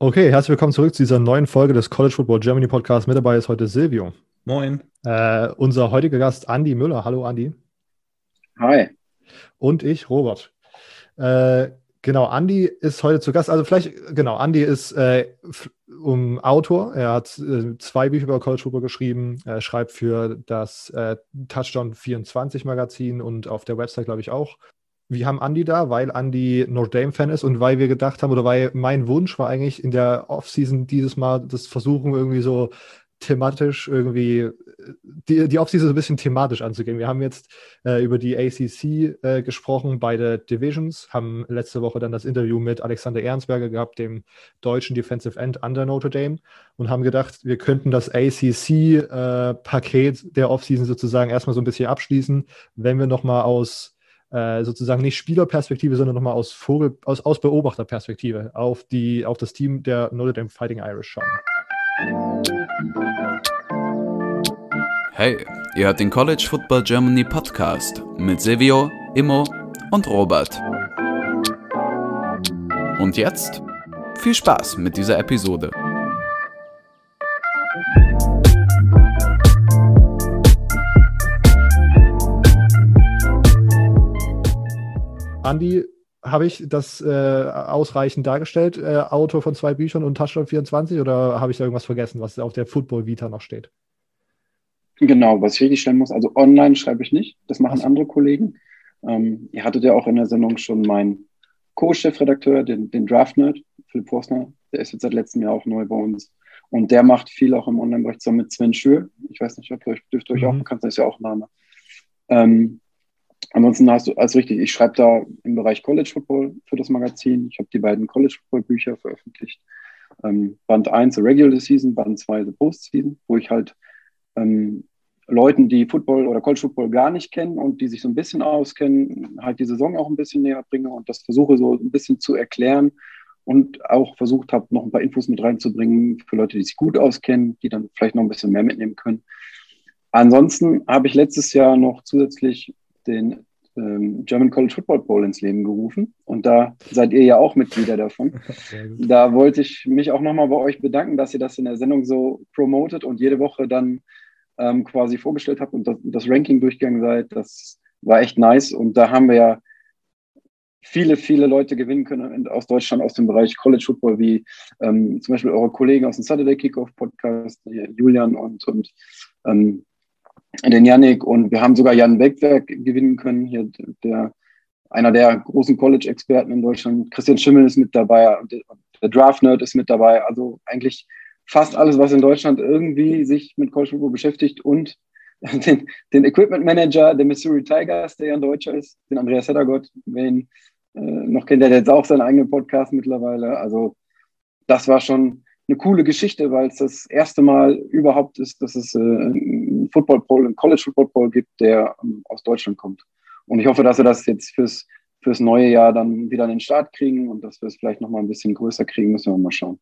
Okay, herzlich willkommen zurück zu dieser neuen Folge des College Football Germany Podcast. Mit dabei ist heute Silvio. Moin. Äh, unser heutiger Gast Andi Müller. Hallo Andi. Hi. Und ich, Robert. Äh, genau, Andi ist heute zu Gast. Also vielleicht, genau, Andi ist äh, um Autor. Er hat äh, zwei Bücher über College Football geschrieben. Er schreibt für das äh, Touchdown 24 Magazin und auf der Website, glaube ich, auch wir haben Andy da, weil Andy Notre Dame-Fan ist und weil wir gedacht haben, oder weil mein Wunsch war eigentlich in der Offseason dieses Mal das Versuchen, irgendwie so thematisch irgendwie die, die Offseason so ein bisschen thematisch anzugehen. Wir haben jetzt äh, über die ACC äh, gesprochen, beide Divisions, haben letzte Woche dann das Interview mit Alexander Ehrensberger gehabt, dem deutschen Defensive End under Notre Dame und haben gedacht, wir könnten das ACC-Paket äh, der Offseason sozusagen erstmal so ein bisschen abschließen, wenn wir nochmal aus äh, sozusagen nicht Spielerperspektive, sondern nochmal aus, Vogel, aus, aus Beobachterperspektive auf, die, auf das Team der Notre Dame Fighting Irish schauen. Hey, ihr hört den College Football Germany Podcast mit Silvio, Immo und Robert. Und jetzt viel Spaß mit dieser Episode. Andi, habe ich das äh, ausreichend dargestellt, äh, Autor von zwei Büchern und Touchdown 24 oder habe ich da irgendwas vergessen, was auf der Football Vita noch steht? Genau, was ich richtig stellen muss, also online schreibe ich nicht, das machen so. andere Kollegen. Ähm, ihr hattet ja auch in der Sendung schon meinen Co-Chefredakteur, den, den Draft-Nerd, Philipp Forstner, der ist jetzt seit letztem Jahr auch neu bei uns. Und der macht viel auch im Online-Bereich zusammen mit Sven Schür. Ich weiß nicht, ob euch, dürft euch mhm. auch bekannt sein, ist ja auch ein Name. Ähm, Ansonsten hast du alles richtig. Ich schreibe da im Bereich College Football für das Magazin. Ich habe die beiden College Football Bücher veröffentlicht. Ähm, Band 1 The Regular Season, Band 2 The Postseason, wo ich halt ähm, Leuten, die Football oder College Football gar nicht kennen und die sich so ein bisschen auskennen, halt die Saison auch ein bisschen näher bringe und das versuche so ein bisschen zu erklären und auch versucht habe, noch ein paar Infos mit reinzubringen für Leute, die sich gut auskennen, die dann vielleicht noch ein bisschen mehr mitnehmen können. Ansonsten habe ich letztes Jahr noch zusätzlich den ähm, German College Football Bowl ins Leben gerufen. Und da seid ihr ja auch Mitglieder davon. Da wollte ich mich auch nochmal bei euch bedanken, dass ihr das in der Sendung so promotet und jede Woche dann ähm, quasi vorgestellt habt und das, das, Ranking durchgegangen seid. Das war echt nice. Und da haben wir ja viele, viele Leute gewinnen können aus Deutschland, aus dem Bereich College Football, wie ähm, zum Beispiel eure Kollegen aus dem Saturday Kickoff Podcast, Julian und, und ähm, den Yannick und wir haben sogar Jan Beckwerk gewinnen können, hier der einer der großen College-Experten in Deutschland. Christian Schimmel ist mit dabei, der Draft-Nerd ist mit dabei. Also eigentlich fast alles, was in Deutschland irgendwie sich mit College Football beschäftigt und den, den Equipment Manager der Missouri Tigers, der ja ein Deutscher ist, den Andreas Heddergott, wer ihn äh, noch kennt, der hat jetzt auch seinen eigenen Podcast mittlerweile. Also das war schon eine coole Geschichte, weil es das erste Mal überhaupt ist, dass es äh, einen Football Poll, einen College Football Poll gibt, der ähm, aus Deutschland kommt. Und ich hoffe, dass wir das jetzt fürs, fürs neue Jahr dann wieder an den Start kriegen und dass wir es vielleicht nochmal ein bisschen größer kriegen, müssen wir mal schauen.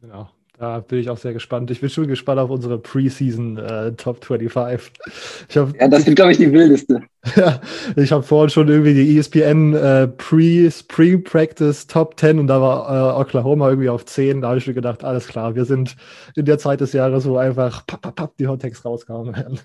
Genau. Da bin ich auch sehr gespannt. Ich bin schon gespannt auf unsere Preseason äh, Top 25. Ich hab, ja, das wird, glaube ich, die wildeste. ja, ich habe vorhin schon irgendwie die ESPN äh, Pre-Spring Practice Top 10 und da war äh, Oklahoma irgendwie auf 10. Da habe ich mir gedacht, alles klar, wir sind in der Zeit des Jahres, wo einfach papp, papp, papp, die Hottext rausgehauen werden.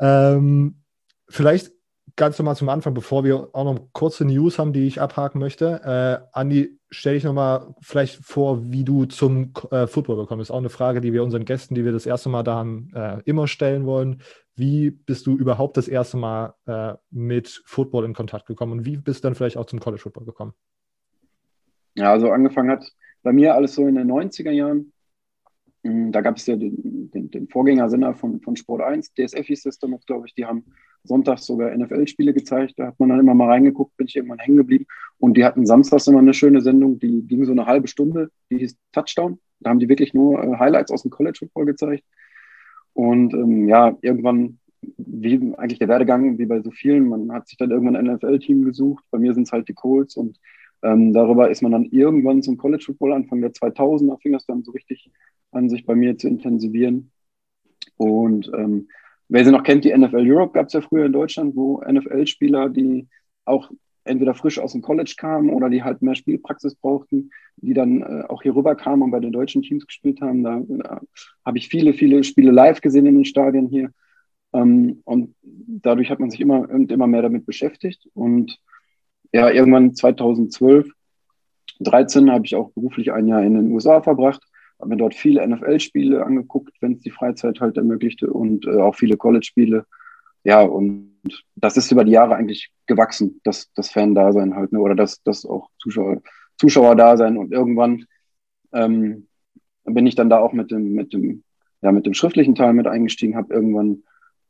ähm, vielleicht ganz normal zum Anfang, bevor wir auch noch kurze News haben, die ich abhaken möchte. Äh, Andi, stell dich nochmal vielleicht vor, wie du zum äh, Football gekommen bist. Auch eine Frage, die wir unseren Gästen, die wir das erste Mal da haben, äh, immer stellen wollen. Wie bist du überhaupt das erste Mal äh, mit Football in Kontakt gekommen und wie bist du dann vielleicht auch zum College Football gekommen? Ja, also angefangen hat bei mir alles so in den 90er Jahren. Hm, da gab es ja den, den, den Vorgängersender von, von Sport 1, DSF hieß das damals, glaube ich, die haben sonntags sogar NFL-Spiele gezeigt. Da hat man dann immer mal reingeguckt, bin ich irgendwann hängen geblieben. Und die hatten samstags immer eine schöne Sendung, die ging so eine halbe Stunde, die hieß Touchdown. Da haben die wirklich nur äh, Highlights aus dem College Football gezeigt. Und ähm, ja, irgendwann, wie eigentlich der Werdegang, wie bei so vielen, man hat sich dann irgendwann ein NFL-Team gesucht. Bei mir sind es halt die Colts und ähm, darüber ist man dann irgendwann zum College Football Anfang der 2000er fing das dann so richtig an, sich bei mir zu intensivieren. Und ähm, Wer sie noch kennt, die NFL Europe gab es ja früher in Deutschland, wo NFL-Spieler, die auch entweder frisch aus dem College kamen oder die halt mehr Spielpraxis brauchten, die dann äh, auch hier rüber kamen und bei den deutschen Teams gespielt haben. Da, da habe ich viele, viele Spiele live gesehen in den Stadien hier. Ähm, und dadurch hat man sich immer und immer mehr damit beschäftigt. Und ja, irgendwann 2012, 13 habe ich auch beruflich ein Jahr in den USA verbracht, habe mir dort viele NFL-Spiele angeguckt, wenn es die Freizeit halt ermöglichte und äh, auch viele College-Spiele. Ja, und das ist über die Jahre eigentlich gewachsen, das, das Fan-Dasein halt, ne? oder das, das auch Zuschauer, Zuschauer-Dasein. Und irgendwann ähm, bin ich dann da auch mit dem, mit dem, ja, mit dem schriftlichen Teil mit eingestiegen, habe irgendwann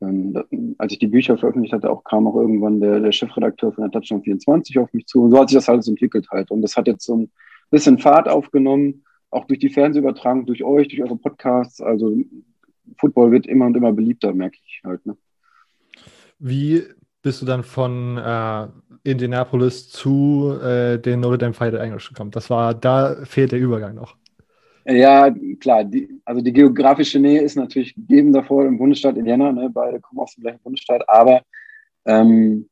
ähm, als ich die Bücher veröffentlicht hatte, auch kam auch irgendwann der, der Chefredakteur von der Touchdown 24 auf mich zu. Und so hat sich das alles entwickelt halt. Und das hat jetzt so ein bisschen Fahrt aufgenommen, auch durch die Fernsehübertragung, durch euch, durch eure Podcasts. Also Football wird immer und immer beliebter, merke ich halt. Ne? Wie bist du dann von äh, Indianapolis zu äh, den Notre Dame Fighter English gekommen? Das war, da fehlt der Übergang noch. Ja, klar. Die, also die geografische Nähe ist natürlich gegeben davor im Bundesstaat Indiana. Ne? Beide kommen aus dem gleichen Bundesstaat. Aber ähm,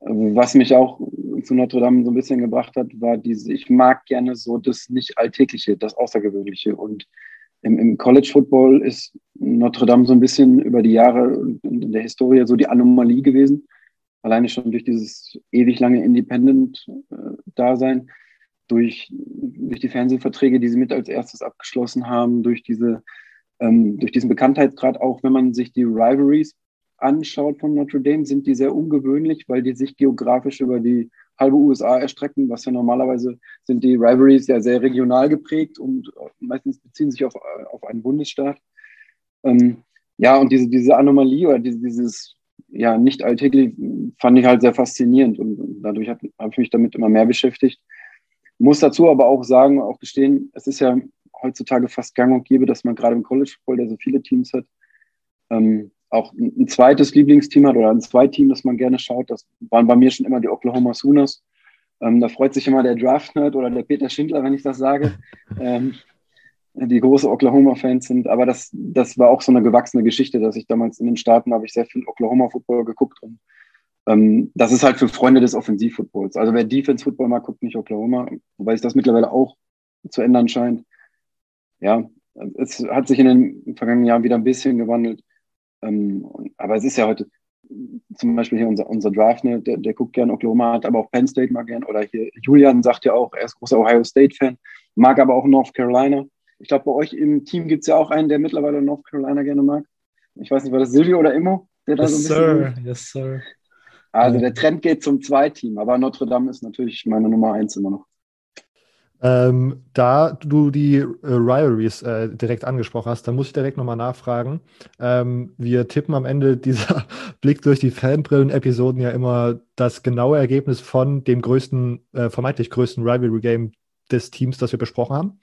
was mich auch zu Notre Dame so ein bisschen gebracht hat, war diese, ich mag gerne so das nicht Alltägliche, das Außergewöhnliche. Und im, im College Football ist Notre Dame so ein bisschen über die Jahre in der Historie so die Anomalie gewesen. Alleine schon durch dieses ewig lange Independent-Dasein. Äh, durch, durch die Fernsehverträge, die sie mit als erstes abgeschlossen haben, durch, diese, ähm, durch diesen Bekanntheitsgrad, auch wenn man sich die Rivalries anschaut von Notre Dame, sind die sehr ungewöhnlich, weil die sich geografisch über die halbe USA erstrecken, was ja normalerweise sind die Rivalries ja sehr regional geprägt und meistens beziehen sich auf, auf einen Bundesstaat. Ähm, ja, und diese, diese Anomalie oder diese, dieses ja, nicht alltäglich fand ich halt sehr faszinierend und dadurch habe ich mich damit immer mehr beschäftigt. Muss dazu aber auch sagen, auch gestehen, es ist ja heutzutage fast gang und gäbe, dass man gerade im College Football, der so viele Teams hat, ähm, auch ein, zweites Lieblingsteam hat oder ein Zweiteam, das man gerne schaut. Das waren bei mir schon immer die Oklahoma Sooners. Ähm, da freut sich immer der Draft-Nerd oder der Peter Schindler, wenn ich das sage, ähm, die große Oklahoma-Fans sind. Aber das, das war auch so eine gewachsene Geschichte, dass ich damals in den Staaten habe ich sehr viel Oklahoma-Football geguckt und ähm, das ist halt für Freunde des Offensivfootballs. Also wer Defense-Football mag, guckt nicht Oklahoma, wobei sich das mittlerweile auch zu ändern scheint. Ja, es hat sich in den vergangenen Jahren wieder ein bisschen gewandelt. Ähm, aber es ist ja heute zum Beispiel hier unser, unser Draft, ne, der, der guckt gern Oklahoma, hat aber auch Penn State mal gern. Oder hier Julian sagt ja auch, er ist großer Ohio State-Fan, mag aber auch North Carolina. Ich glaube, bei euch im Team gibt es ja auch einen, der mittlerweile North Carolina gerne mag. Ich weiß nicht, war das Silvio oder Immo? Der da yes, so sir. Yes, sir. Also der Trend geht zum Zweiteam, aber Notre Dame ist natürlich meine Nummer eins immer noch. Ähm, da du die äh, Rivalries äh, direkt angesprochen hast, dann muss ich direkt nochmal nachfragen. Ähm, wir tippen am Ende dieser Blick durch die Fanbrillen-Episoden ja immer das genaue Ergebnis von dem größten, äh, vermeintlich größten Rivalry-Game des Teams, das wir besprochen haben.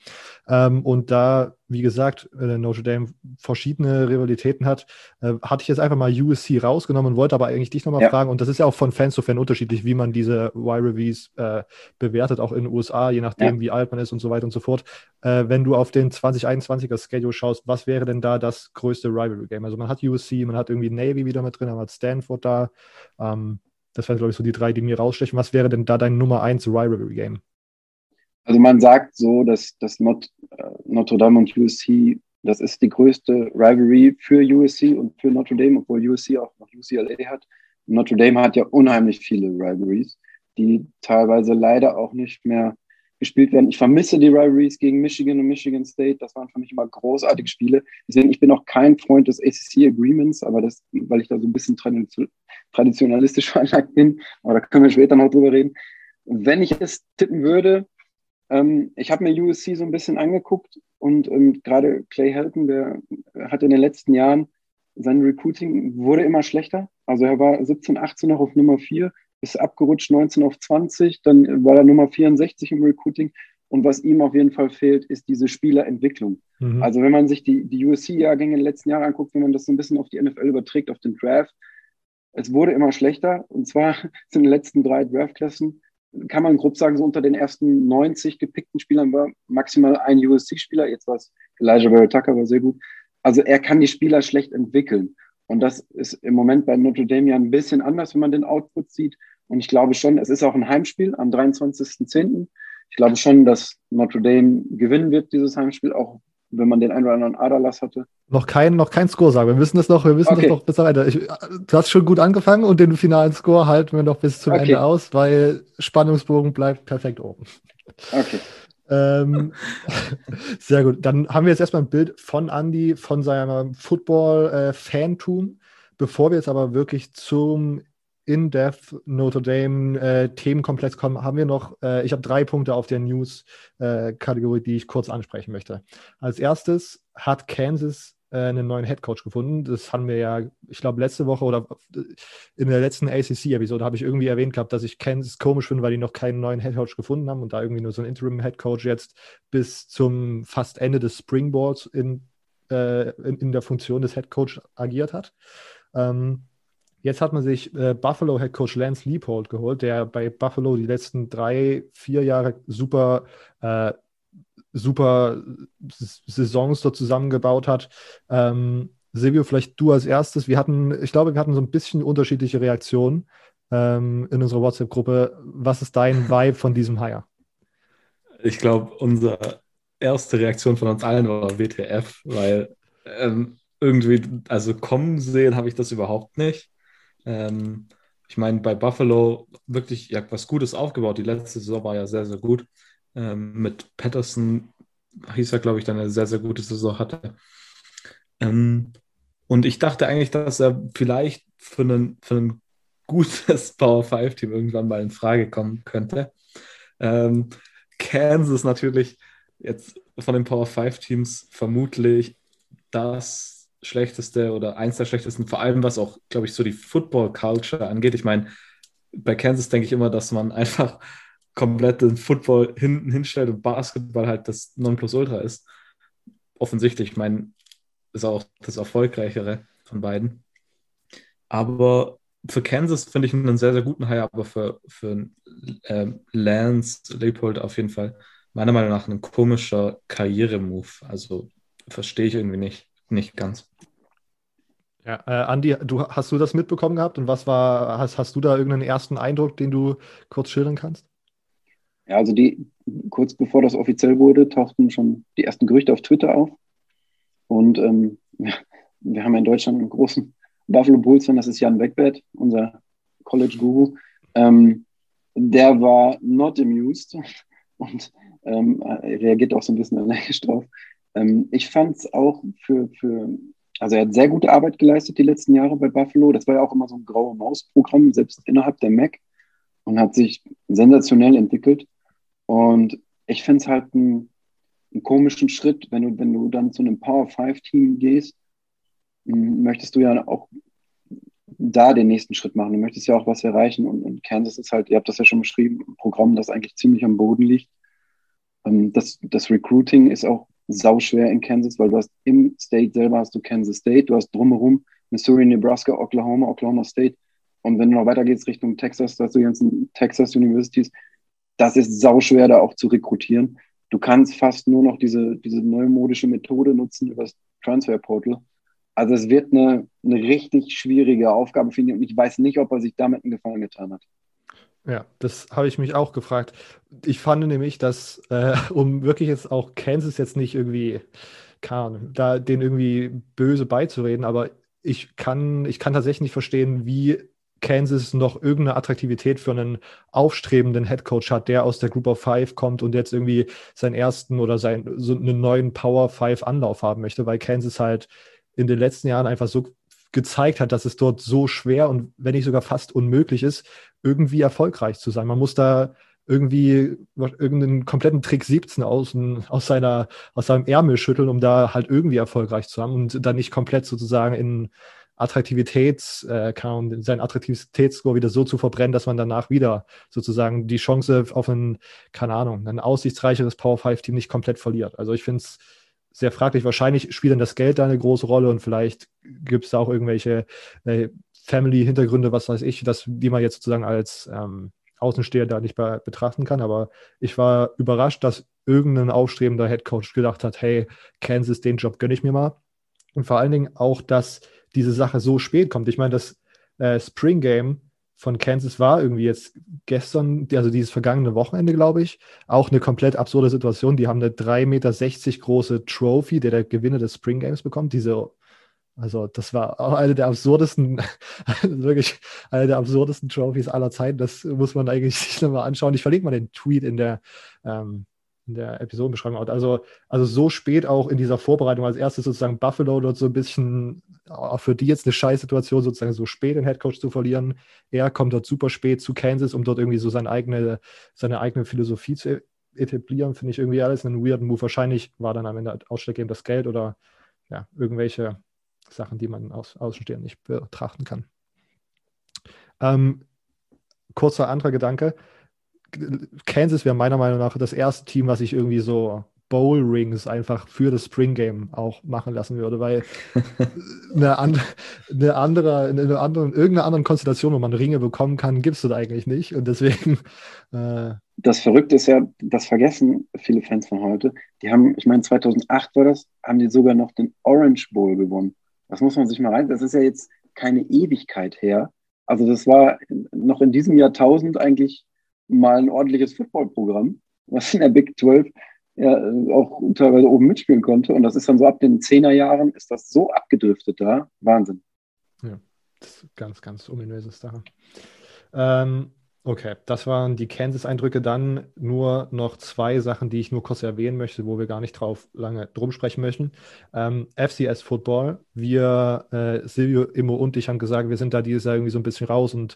Ähm, und da, wie gesagt, äh, Notre Dame verschiedene Rivalitäten hat, äh, hatte ich jetzt einfach mal USC rausgenommen und wollte aber eigentlich dich nochmal ja. fragen. Und das ist ja auch von Fan zu Fan unterschiedlich, wie man diese Y-Reviews äh, bewertet, auch in den USA, je nachdem, ja. wie alt man ist und so weiter und so fort. Äh, wenn du auf den 2021er Schedule schaust, was wäre denn da das größte Rivalry-Game? Also man hat USC, man hat irgendwie Navy wieder mit drin, man hat Stanford da. Ähm, das wären, glaube ich, so die drei, die mir rausstechen. Was wäre denn da dein Nummer 1 Rivalry-Game? Also man sagt so, dass, dass Not, äh, Notre Dame und USC, das ist die größte Rivalry für USC und für Notre Dame, obwohl USC auch noch UCLA hat. Notre Dame hat ja unheimlich viele Rivalries, die teilweise leider auch nicht mehr gespielt werden. Ich vermisse die Rivalries gegen Michigan und Michigan State. Das waren für mich immer großartige Spiele. Deswegen, ich bin auch kein Freund des ACC Agreements, aber das, weil ich da so ein bisschen traditionalistisch veranlagt bin. Aber da können wir später noch drüber reden. Wenn ich es tippen würde, ähm, ich habe mir USC so ein bisschen angeguckt und ähm, gerade Clay Helton, der hat in den letzten Jahren sein Recruiting wurde immer schlechter. Also er war 17, 18 noch auf Nummer 4, ist abgerutscht 19 auf 20, dann war er Nummer 64 im Recruiting. Und was ihm auf jeden Fall fehlt, ist diese Spielerentwicklung. Mhm. Also wenn man sich die, die USC-Jahrgänge in den letzten Jahren anguckt, wenn man das so ein bisschen auf die NFL überträgt, auf den Draft, es wurde immer schlechter. Und zwar sind in den letzten drei Draftklassen kann man grob sagen, so unter den ersten 90 gepickten Spielern war maximal ein USC-Spieler. Jetzt war es Elijah Barrett Tucker, war sehr gut. Also er kann die Spieler schlecht entwickeln. Und das ist im Moment bei Notre Dame ja ein bisschen anders, wenn man den Output sieht. Und ich glaube schon, es ist auch ein Heimspiel am 23.10. Ich glaube schon, dass Notre Dame gewinnen wird, dieses Heimspiel, auch wenn man den einen oder anderen Aderlass hatte. Noch kein, noch kein Score sagen. Wir wissen das noch, wir wissen okay. das noch bis zum Ende. Ich, du hast schon gut angefangen und den finalen Score halten wir noch bis zum okay. Ende aus, weil Spannungsbogen bleibt perfekt oben. Okay. ähm, sehr gut. Dann haben wir jetzt erstmal ein Bild von Andy, von seinem Football-Fantum. Bevor wir jetzt aber wirklich zum in-depth Notre Dame äh, Themenkomplex kommen, haben wir noch, äh, ich habe drei Punkte auf der News-Kategorie, äh, die ich kurz ansprechen möchte. Als erstes hat Kansas äh, einen neuen Head Coach gefunden. Das haben wir ja, ich glaube, letzte Woche oder äh, in der letzten ACC-Episode habe ich irgendwie erwähnt gehabt, dass ich Kansas komisch finde, weil die noch keinen neuen Head Coach gefunden haben und da irgendwie nur so ein Interim Head Coach jetzt bis zum fast Ende des Springboards in, äh, in, in, der Funktion des Head Coach agiert hat. Ähm, Jetzt hat man sich äh, Buffalo Head Coach Lance Leopold geholt, der bei Buffalo die letzten drei, vier Jahre super, äh, super Saisons dort zusammengebaut hat. Ähm, Silvio, vielleicht du als erstes. Wir hatten, ich glaube, wir hatten so ein bisschen unterschiedliche Reaktionen ähm, in unserer WhatsApp-Gruppe. Was ist dein Vibe von diesem Hire? Ich glaube, unsere erste Reaktion von uns allen war WTF, weil ähm, irgendwie, also kommen sehen habe ich das überhaupt nicht. Ähm, ich meine, bei Buffalo wirklich ja, was Gutes aufgebaut. Die letzte Saison war ja sehr, sehr gut. Ähm, mit Patterson hieß er, glaube ich, dann eine sehr, sehr gute Saison hatte. Ähm, und ich dachte eigentlich, dass er vielleicht für, einen, für ein gutes Power 5-Team irgendwann mal in Frage kommen könnte. Ähm, Kansas natürlich jetzt von den Power 5-Teams vermutlich das schlechteste oder eins der schlechtesten, vor allem was auch, glaube ich, so die Football-Culture angeht. Ich meine, bei Kansas denke ich immer, dass man einfach komplett den Football hinten hinstellt und Basketball halt das Nonplusultra ist. Offensichtlich, ich meine, ist auch das erfolgreichere von beiden. Aber für Kansas finde ich einen sehr, sehr guten Hire, aber für, für äh, Lance Leopold auf jeden Fall meiner Meinung nach ein komischer Karrieremove. Also verstehe ich irgendwie nicht nicht ganz. Ja, äh, Andi, du, hast du das mitbekommen gehabt und was war, hast, hast du da irgendeinen ersten Eindruck, den du kurz schildern kannst? Ja, also die, kurz bevor das offiziell wurde, tauchten schon die ersten Gerüchte auf Twitter auf. Und ähm, wir haben in Deutschland einen großen Buffalo Bulls, das ist Jan Beckbert, unser College-Guru. Ähm, der war not amused und ähm, reagiert auch so ein bisschen allergisch drauf. Ähm, ich fand es auch für, für, also er hat sehr gute Arbeit geleistet die letzten Jahre bei Buffalo. Das war ja auch immer so ein graue Maus-Programm, selbst innerhalb der Mac und hat sich sensationell entwickelt. Und ich finde es halt einen, einen komischen Schritt, wenn du, wenn du dann zu einem Power 5-Team gehst, möchtest du ja auch da den nächsten Schritt machen. Du möchtest ja auch was erreichen. Und, und Kansas ist halt, ihr habt das ja schon beschrieben, ein Programm, das eigentlich ziemlich am Boden liegt. Ähm, das, das Recruiting ist auch sauschwer in Kansas, weil du hast im State selber hast du Kansas State, du hast drumherum Missouri, Nebraska, Oklahoma, Oklahoma State. Und wenn du noch weiter gehst Richtung Texas, da hast du die ganzen Texas Universities. Das ist sauschwer, da auch zu rekrutieren. Du kannst fast nur noch diese, diese neumodische Methode nutzen über das Transfer Portal. Also es wird eine, eine richtig schwierige Aufgabe, finde ich. Und ich weiß nicht, ob er sich damit einen Gefallen getan hat. Ja, das habe ich mich auch gefragt. Ich fand nämlich, dass, äh, um wirklich jetzt auch Kansas jetzt nicht irgendwie, kann, da den irgendwie böse beizureden, aber ich kann, ich kann tatsächlich nicht verstehen, wie Kansas noch irgendeine Attraktivität für einen aufstrebenden Headcoach hat, der aus der Group of Five kommt und jetzt irgendwie seinen ersten oder seinen, so einen neuen Power Five Anlauf haben möchte, weil Kansas halt in den letzten Jahren einfach so gezeigt hat, dass es dort so schwer und wenn nicht sogar fast unmöglich ist, irgendwie erfolgreich zu sein. Man muss da irgendwie irgendeinen kompletten Trick 17 aus, aus, seiner, aus seinem Ärmel schütteln, um da halt irgendwie erfolgreich zu haben und dann nicht komplett sozusagen in Attraktivitäts, äh, kann, seinen Attraktivitätsscore wieder so zu verbrennen, dass man danach wieder sozusagen die Chance auf ein, keine Ahnung, ein aussichtsreicheres Power 5 Team nicht komplett verliert. Also ich finde es sehr fraglich. Wahrscheinlich spielt dann das Geld da eine große Rolle und vielleicht gibt es da auch irgendwelche äh, Family-Hintergründe, was weiß ich, dass, die man jetzt sozusagen als ähm, Außensteher da nicht be betrachten kann. Aber ich war überrascht, dass irgendein aufstrebender Headcoach gedacht hat, hey, Kansas, den Job gönne ich mir mal. Und vor allen Dingen auch, dass diese Sache so spät kommt. Ich meine, das äh, Spring Game von Kansas war irgendwie jetzt gestern, also dieses vergangene Wochenende, glaube ich, auch eine komplett absurde Situation. Die haben eine 3,60 Meter große Trophy, der der Gewinner des Spring Games bekommt. Diese, also das war auch eine der absurdesten, wirklich eine der absurdesten Trophies aller Zeiten. Das muss man eigentlich sich nochmal anschauen. Ich verlinke mal den Tweet in der, ähm, in der Episodenbeschreibung. Also, also so spät auch in dieser Vorbereitung als erstes sozusagen Buffalo dort so ein bisschen, auch für die jetzt eine Scheißsituation, sozusagen so spät den Headcoach zu verlieren. Er kommt dort super spät zu Kansas, um dort irgendwie so seine eigene, seine eigene Philosophie zu etablieren. Finde ich irgendwie alles einen weirden Move. Wahrscheinlich war dann am Ende ausschlaggebend das Geld oder ja, irgendwelche Sachen, die man aus Außenstehend nicht betrachten kann. Ähm, kurzer anderer Gedanke. Kansas wäre meiner Meinung nach das erste Team, was ich irgendwie so Bowl Rings einfach für das Spring Game auch machen lassen würde, weil eine, an, eine andere, in eine andere, irgendeiner anderen Konstellation, wo man Ringe bekommen kann, gibt es das eigentlich nicht. Und deswegen. Äh, das Verrückte ist ja, das vergessen viele Fans von heute. Die haben, ich meine, 2008 war das, haben die sogar noch den Orange Bowl gewonnen. Das muss man sich mal rein. Das ist ja jetzt keine Ewigkeit her. Also das war noch in diesem Jahrtausend eigentlich mal ein ordentliches Footballprogramm, was in der Big 12 ja, auch teilweise oben mitspielen konnte. Und das ist dann so ab den 10er Jahren ist das so abgedriftet da. Wahnsinn. Ja, das ist ganz, ganz ominöses Sache. Ähm, okay, das waren die Kansas-Eindrücke. Dann nur noch zwei Sachen, die ich nur kurz erwähnen möchte, wo wir gar nicht drauf lange drum sprechen möchten. Ähm, FCS Football. Wir, äh, Silvio, Immo und ich haben gesagt, wir sind da dieses Jahr irgendwie so ein bisschen raus und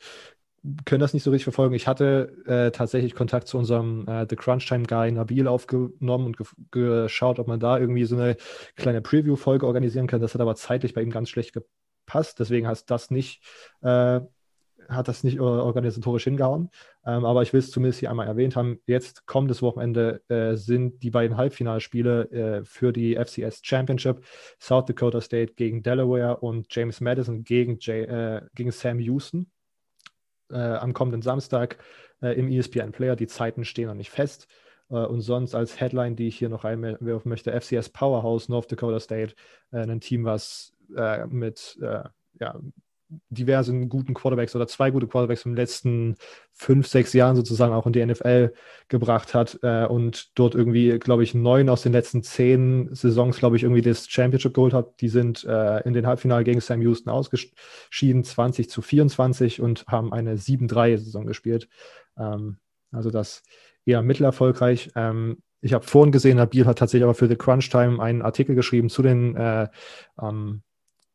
können das nicht so richtig verfolgen. Ich hatte äh, tatsächlich Kontakt zu unserem äh, The Crunch Time Guy Nabil aufgenommen und ge geschaut, ob man da irgendwie so eine kleine Preview-Folge organisieren kann. Das hat aber zeitlich bei ihm ganz schlecht gepasst. Deswegen hat das nicht, äh, hat das nicht organisatorisch hingehauen. Ähm, aber ich will es zumindest hier einmal erwähnt haben. Jetzt kommendes Wochenende äh, sind die beiden Halbfinalspiele äh, für die FCS Championship. South Dakota State gegen Delaware und James Madison gegen, J äh, gegen Sam Houston äh, am kommenden Samstag äh, im ESPN Player. Die Zeiten stehen noch nicht fest. Äh, und sonst als Headline, die ich hier noch einwerfen möchte, FCS Powerhouse North Dakota State, äh, ein Team, was äh, mit ja, diversen guten Quarterbacks oder zwei gute Quarterbacks in den letzten fünf, sechs Jahren sozusagen auch in die NFL gebracht hat äh, und dort irgendwie, glaube ich, neun aus den letzten zehn Saisons, glaube ich, irgendwie das Championship geholt hat. Die sind äh, in den Halbfinale gegen Sam Houston ausgeschieden, 20 zu 24 und haben eine 7-3-Saison gespielt. Ähm, also das eher mittelerfolgreich. Ähm, ich habe vorhin gesehen, Nabil hat tatsächlich aber für The Crunch Time einen Artikel geschrieben zu den äh, ähm,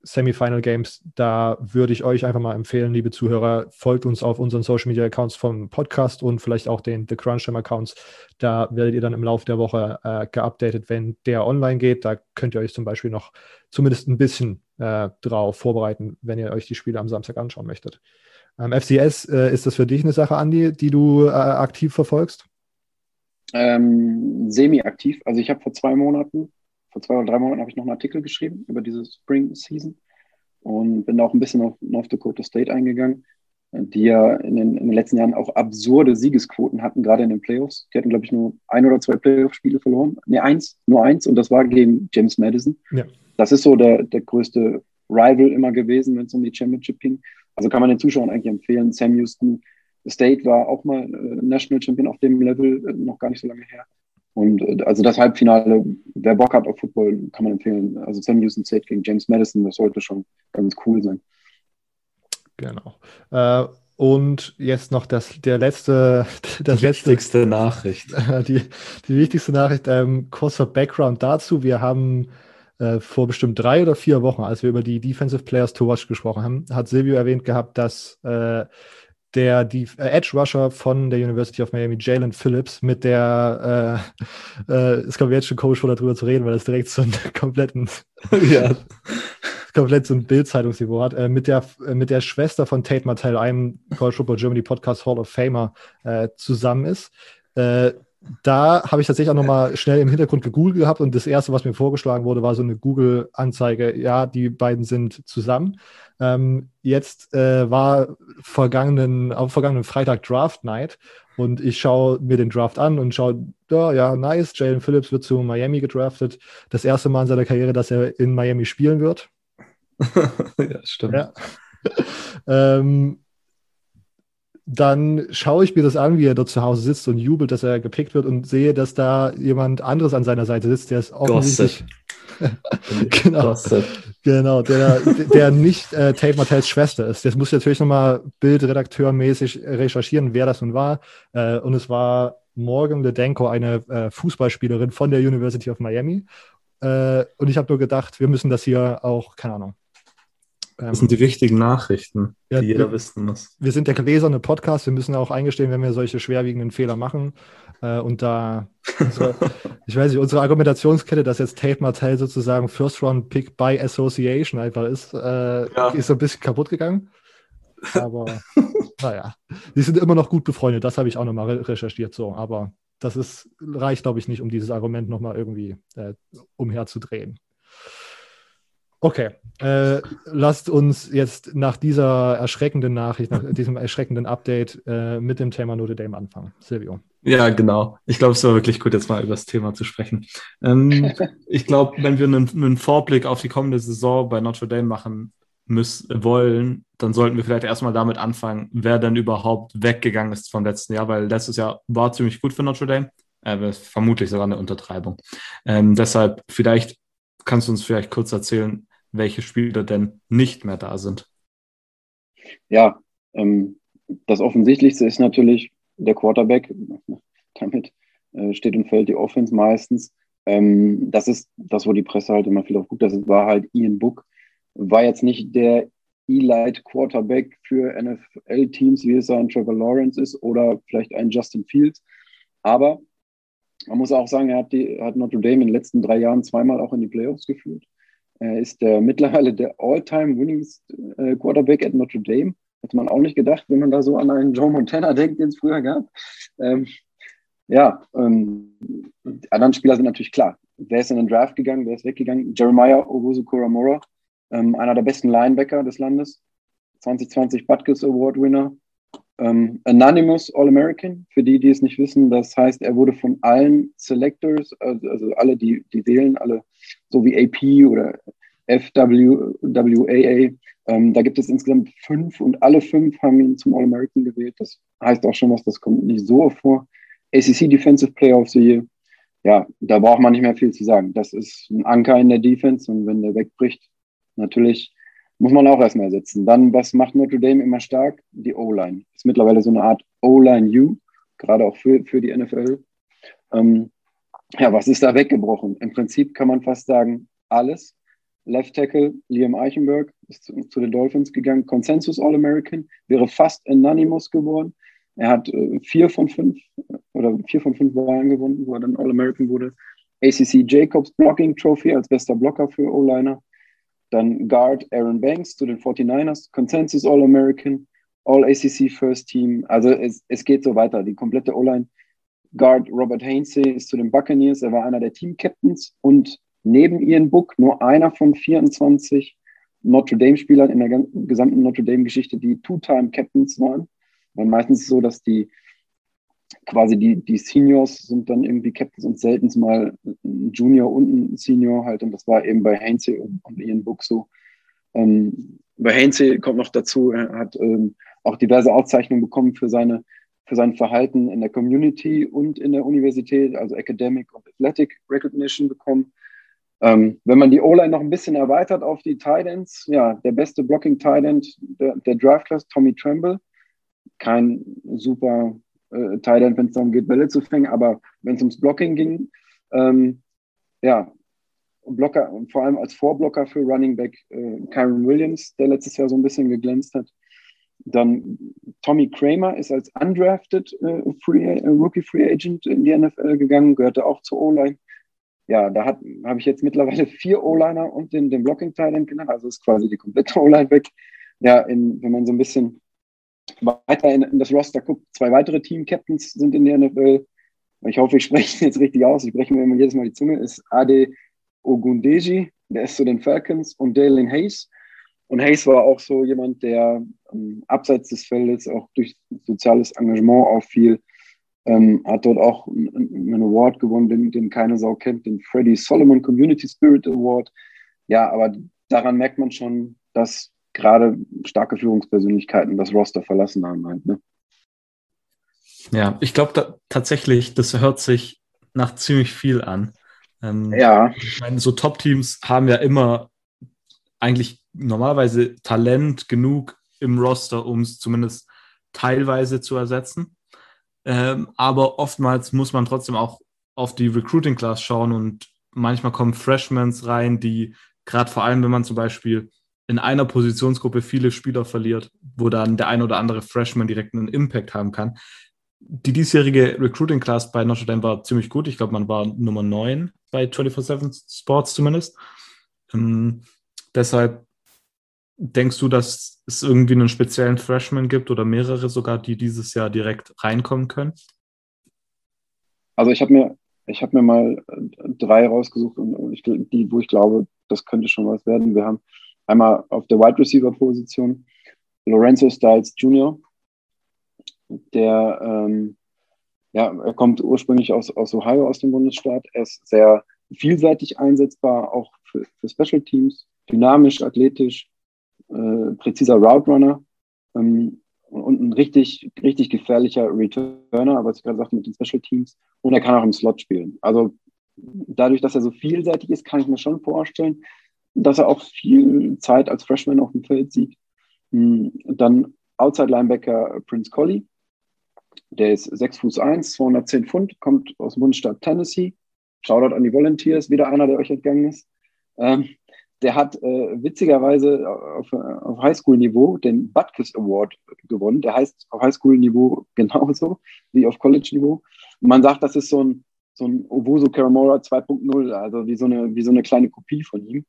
Semifinal Games, da würde ich euch einfach mal empfehlen, liebe Zuhörer, folgt uns auf unseren Social Media Accounts vom Podcast und vielleicht auch den The Crunch Time Accounts. Da werdet ihr dann im Laufe der Woche äh, geupdatet, wenn der online geht. Da könnt ihr euch zum Beispiel noch zumindest ein bisschen äh, drauf vorbereiten, wenn ihr euch die Spiele am Samstag anschauen möchtet. Ähm, FCS, äh, ist das für dich eine Sache, Andi, die du äh, aktiv verfolgst? Ähm, semi-aktiv. Also ich habe vor zwei Monaten vor zwei oder drei Monaten habe ich noch einen Artikel geschrieben über diese Spring Season und bin da auch ein bisschen auf North Dakota State eingegangen, die ja in den, in den letzten Jahren auch absurde Siegesquoten hatten, gerade in den Playoffs. Die hatten, glaube ich, nur ein oder zwei Playoff-Spiele verloren. Ne, eins, nur eins und das war gegen James Madison. Ja. Das ist so der, der größte Rival immer gewesen, wenn es um die Championship ging. Also kann man den Zuschauern eigentlich empfehlen. Sam Houston State war auch mal äh, National Champion auf dem Level, äh, noch gar nicht so lange her. Und äh, also das Halbfinale, wer Bock hat auf Football, kann man empfehlen. Also Sam Houston State gegen James Madison, das sollte schon ganz cool sein. Genau. Äh, und jetzt noch das, der letzte, das die letzte, wichtigste Nachricht. Die, die wichtigste Nachricht, ähm, kurzer Background dazu. Wir haben äh, vor bestimmt drei oder vier Wochen, als wir über die Defensive Players to Watch gesprochen haben, hat Silvio erwähnt gehabt, dass äh, der die äh, Edge Rusher von der University of Miami, Jalen Phillips, mit der, äh, äh, es kommt jetzt schon komisch vor, darüber zu reden, weil das direkt so einen kompletten, ja, komplett so ein Bildzeitungsniveau hat, äh, mit, der, äh, mit der Schwester von Tate Martell, einem College Football Germany Podcast Hall of Famer, äh, zusammen ist. Da habe ich tatsächlich auch nochmal schnell im Hintergrund gegoogelt gehabt und das erste, was mir vorgeschlagen wurde, war so eine Google-Anzeige. Ja, die beiden sind zusammen. Ähm, jetzt äh, war vergangenen, auf vergangenen Freitag Draft Night und ich schaue mir den Draft an und schaue, ja, ja, nice. Jalen Phillips wird zu Miami gedraftet. Das erste Mal in seiner Karriere, dass er in Miami spielen wird. ja, stimmt. Ja. ähm, dann schaue ich mir das an, wie er dort zu Hause sitzt und jubelt, dass er gepickt wird und sehe, dass da jemand anderes an seiner Seite sitzt, der ist offensichtlich. genau. Gossip. Genau, der, der nicht äh, Tate Martells Schwester ist. Jetzt muss ich natürlich nochmal bildredakteurmäßig recherchieren, wer das nun war. Äh, und es war Morgan Ledenko, eine äh, Fußballspielerin von der University of Miami. Äh, und ich habe nur gedacht, wir müssen das hier auch, keine Ahnung, das sind die wichtigen Nachrichten, ja, die jeder wir, wissen muss. Wir sind der gläserne Podcast. Wir müssen auch eingestehen, wenn wir solche schwerwiegenden Fehler machen. Äh, und da, unsere, ich weiß nicht, unsere Argumentationskette, dass jetzt Tate Martell sozusagen First Round Pick by Association einfach ist, äh, ja. ist so ein bisschen kaputt gegangen. Aber naja, die sind immer noch gut befreundet. Das habe ich auch nochmal re recherchiert. So, aber das ist, reicht, glaube ich, nicht, um dieses Argument nochmal irgendwie äh, umherzudrehen. Okay, äh, lasst uns jetzt nach dieser erschreckenden Nachricht, nach diesem erschreckenden Update äh, mit dem Thema Notre Dame anfangen. Silvio. Ja, genau. Ich glaube, es war wirklich gut, jetzt mal über das Thema zu sprechen. Ähm, ich glaube, wenn wir einen, einen, Vorblick auf die kommende Saison bei Notre Dame machen müssen, wollen, dann sollten wir vielleicht erstmal damit anfangen, wer denn überhaupt weggegangen ist vom letzten Jahr, weil letztes Jahr war ziemlich gut für Notre Dame. Äh, vermutlich sogar eine Untertreibung. Ähm, deshalb vielleicht kannst du uns vielleicht kurz erzählen, welche Spieler denn nicht mehr da sind? Ja, ähm, das Offensichtlichste ist natürlich der Quarterback. Damit äh, steht und fällt die Offense meistens. Ähm, das ist das, wo die Presse halt immer viel auf guckt. Das war halt Ian Book. War jetzt nicht der Elite Quarterback für NFL-Teams, wie es ein Trevor Lawrence ist oder vielleicht ein Justin Fields. Aber man muss auch sagen, er hat, die, hat Notre Dame in den letzten drei Jahren zweimal auch in die Playoffs geführt. Er ist der, mittlerweile der All-Time-Winningst äh, Quarterback at Notre Dame. Hätte man auch nicht gedacht, wenn man da so an einen Joe Montana denkt, den es früher gab. Ähm, ja, ähm, die anderen Spieler sind natürlich klar. Wer ist in den Draft gegangen? Wer ist weggegangen? Jeremiah Owusu Koramora, ähm, einer der besten Linebacker des Landes. 2020 Butkus Award Winner, ähm, Anonymous All-American, für die, die es nicht wissen, das heißt, er wurde von allen Selectors, also, also alle, die, die wählen, alle, so wie AP oder FWAA, ähm, da gibt es insgesamt fünf und alle fünf haben ihn zum All-American gewählt. Das heißt auch schon was, das kommt nicht so vor. ACC Defensive Player of the Year, ja, da braucht man nicht mehr viel zu sagen. Das ist ein Anker in der Defense und wenn der wegbricht, natürlich muss man auch erstmal ersetzen. Dann, was macht Notre Dame immer stark? Die O-Line. Ist mittlerweile so eine Art O-Line-U, gerade auch für, für die NFL. Ähm, ja, was ist da weggebrochen? Im Prinzip kann man fast sagen, alles. Left Tackle Liam Eichenberg ist zu, zu den Dolphins gegangen. Consensus All-American wäre fast Anonymous geworden. Er hat äh, vier von fünf oder vier von fünf Wahlen gewonnen, wo er dann All-American wurde. ACC Jacobs Blocking Trophy als bester Blocker für O-Liner. Dann Guard Aaron Banks zu den 49ers, Consensus All-American, All-ACC First Team. Also es, es geht so weiter. Die komplette O-Line. Guard Robert Hainsey ist zu den Buccaneers. Er war einer der Team-Captains und neben Ian Book nur einer von 24 Notre Dame-Spielern in der gesamten Notre Dame-Geschichte, die Two-Time-Captains waren. Weil meistens ist es so, dass die quasi die, die Seniors sind dann irgendwie Captains und selten mal ein Junior und ein Senior halt. Und das war eben bei Hainsey und, Ian Book so. Ähm, bei Hainsey kommt noch dazu, er hat ähm, auch diverse Auszeichnungen bekommen für seine für sein Verhalten in der Community und in der Universität, also Academic und Athletic Recognition bekommen. Ähm, wenn man die O-Line noch ein bisschen erweitert auf die Titans, ja, der beste Blocking Tight der, der Draft Class, Tommy Tremble. Kein super äh, Tight wenn es darum geht, Bälle zu fangen, aber wenn es ums Blocking ging, ähm, ja, Blocker, vor allem als Vorblocker für Running Back äh, Kyron Williams, der letztes Jahr so ein bisschen geglänzt hat. Dann Tommy Kramer ist als undrafted äh, Free, äh, Rookie Free Agent in die NFL gegangen, gehörte auch zur O-Line. Ja, da habe ich jetzt mittlerweile vier O-Liner und den, den Blocking Talent genannt, also ist quasi die komplette O-Line weg. Ja, in, wenn man so ein bisschen weiter in, in das Roster guckt, zwei weitere Team-Captains sind in der NFL. Ich hoffe, ich spreche jetzt richtig aus. Ich breche mir immer jedes Mal die Zunge. Ist Ade Ogundeji, der ist zu den Falcons, und Dalen Hayes. Und Hayes war auch so jemand, der ähm, abseits des Feldes auch durch soziales Engagement auffiel. Ähm, hat dort auch einen Award gewonnen, den, den keine Sau kennt, den Freddie Solomon Community Spirit Award. Ja, aber daran merkt man schon, dass gerade starke Führungspersönlichkeiten das Roster verlassen haben halt, ne? Ja, ich glaube tatsächlich, das hört sich nach ziemlich viel an. Ähm, ja. Ich meine, so Top-Teams haben ja immer eigentlich normalerweise Talent genug im Roster, um es zumindest teilweise zu ersetzen. Ähm, aber oftmals muss man trotzdem auch auf die Recruiting Class schauen und manchmal kommen Freshmans rein, die gerade vor allem, wenn man zum Beispiel in einer Positionsgruppe viele Spieler verliert, wo dann der ein oder andere Freshman direkt einen Impact haben kann. Die diesjährige Recruiting Class bei Notre Dame war ziemlich gut. Ich glaube, man war Nummer 9 bei 24-7 Sports zumindest. Ähm, deshalb denkst du, dass es irgendwie einen speziellen Freshman gibt oder mehrere sogar, die dieses Jahr direkt reinkommen können? Also ich habe mir, ich mir mal äh, drei rausgesucht und ich, die, wo ich glaube, das könnte schon was werden. Wir haben einmal auf der Wide Receiver Position Lorenzo Styles Jr., der ähm, ja, er kommt ursprünglich aus, aus Ohio, aus dem Bundesstaat. Er ist sehr vielseitig einsetzbar, auch für, für Special Teams, dynamisch, athletisch, äh, präziser Route Runner ähm, und ein richtig, richtig gefährlicher Returner, was ich gerade sagte mit den Special Teams. Und er kann auch im Slot spielen. Also dadurch, dass er so vielseitig ist, kann ich mir schon vorstellen, dass er auch viel Zeit als Freshman auf dem Feld sieht. Hm, dann Outside Linebacker Prince Colley. Der ist 6 Fuß 1, 210 Pfund, kommt aus dem Bundesstaat Tennessee. Shoutout an die Volunteers, wieder einer, der euch entgangen ist. Ähm, der hat äh, witzigerweise auf, auf Highschool-Niveau den Butkus Award gewonnen. Der heißt auf Highschool-Niveau genauso wie auf College-Niveau. Man sagt, das ist so ein, so ein Obuso Karamora 2.0, also wie so, eine, wie so eine kleine Kopie von ihm.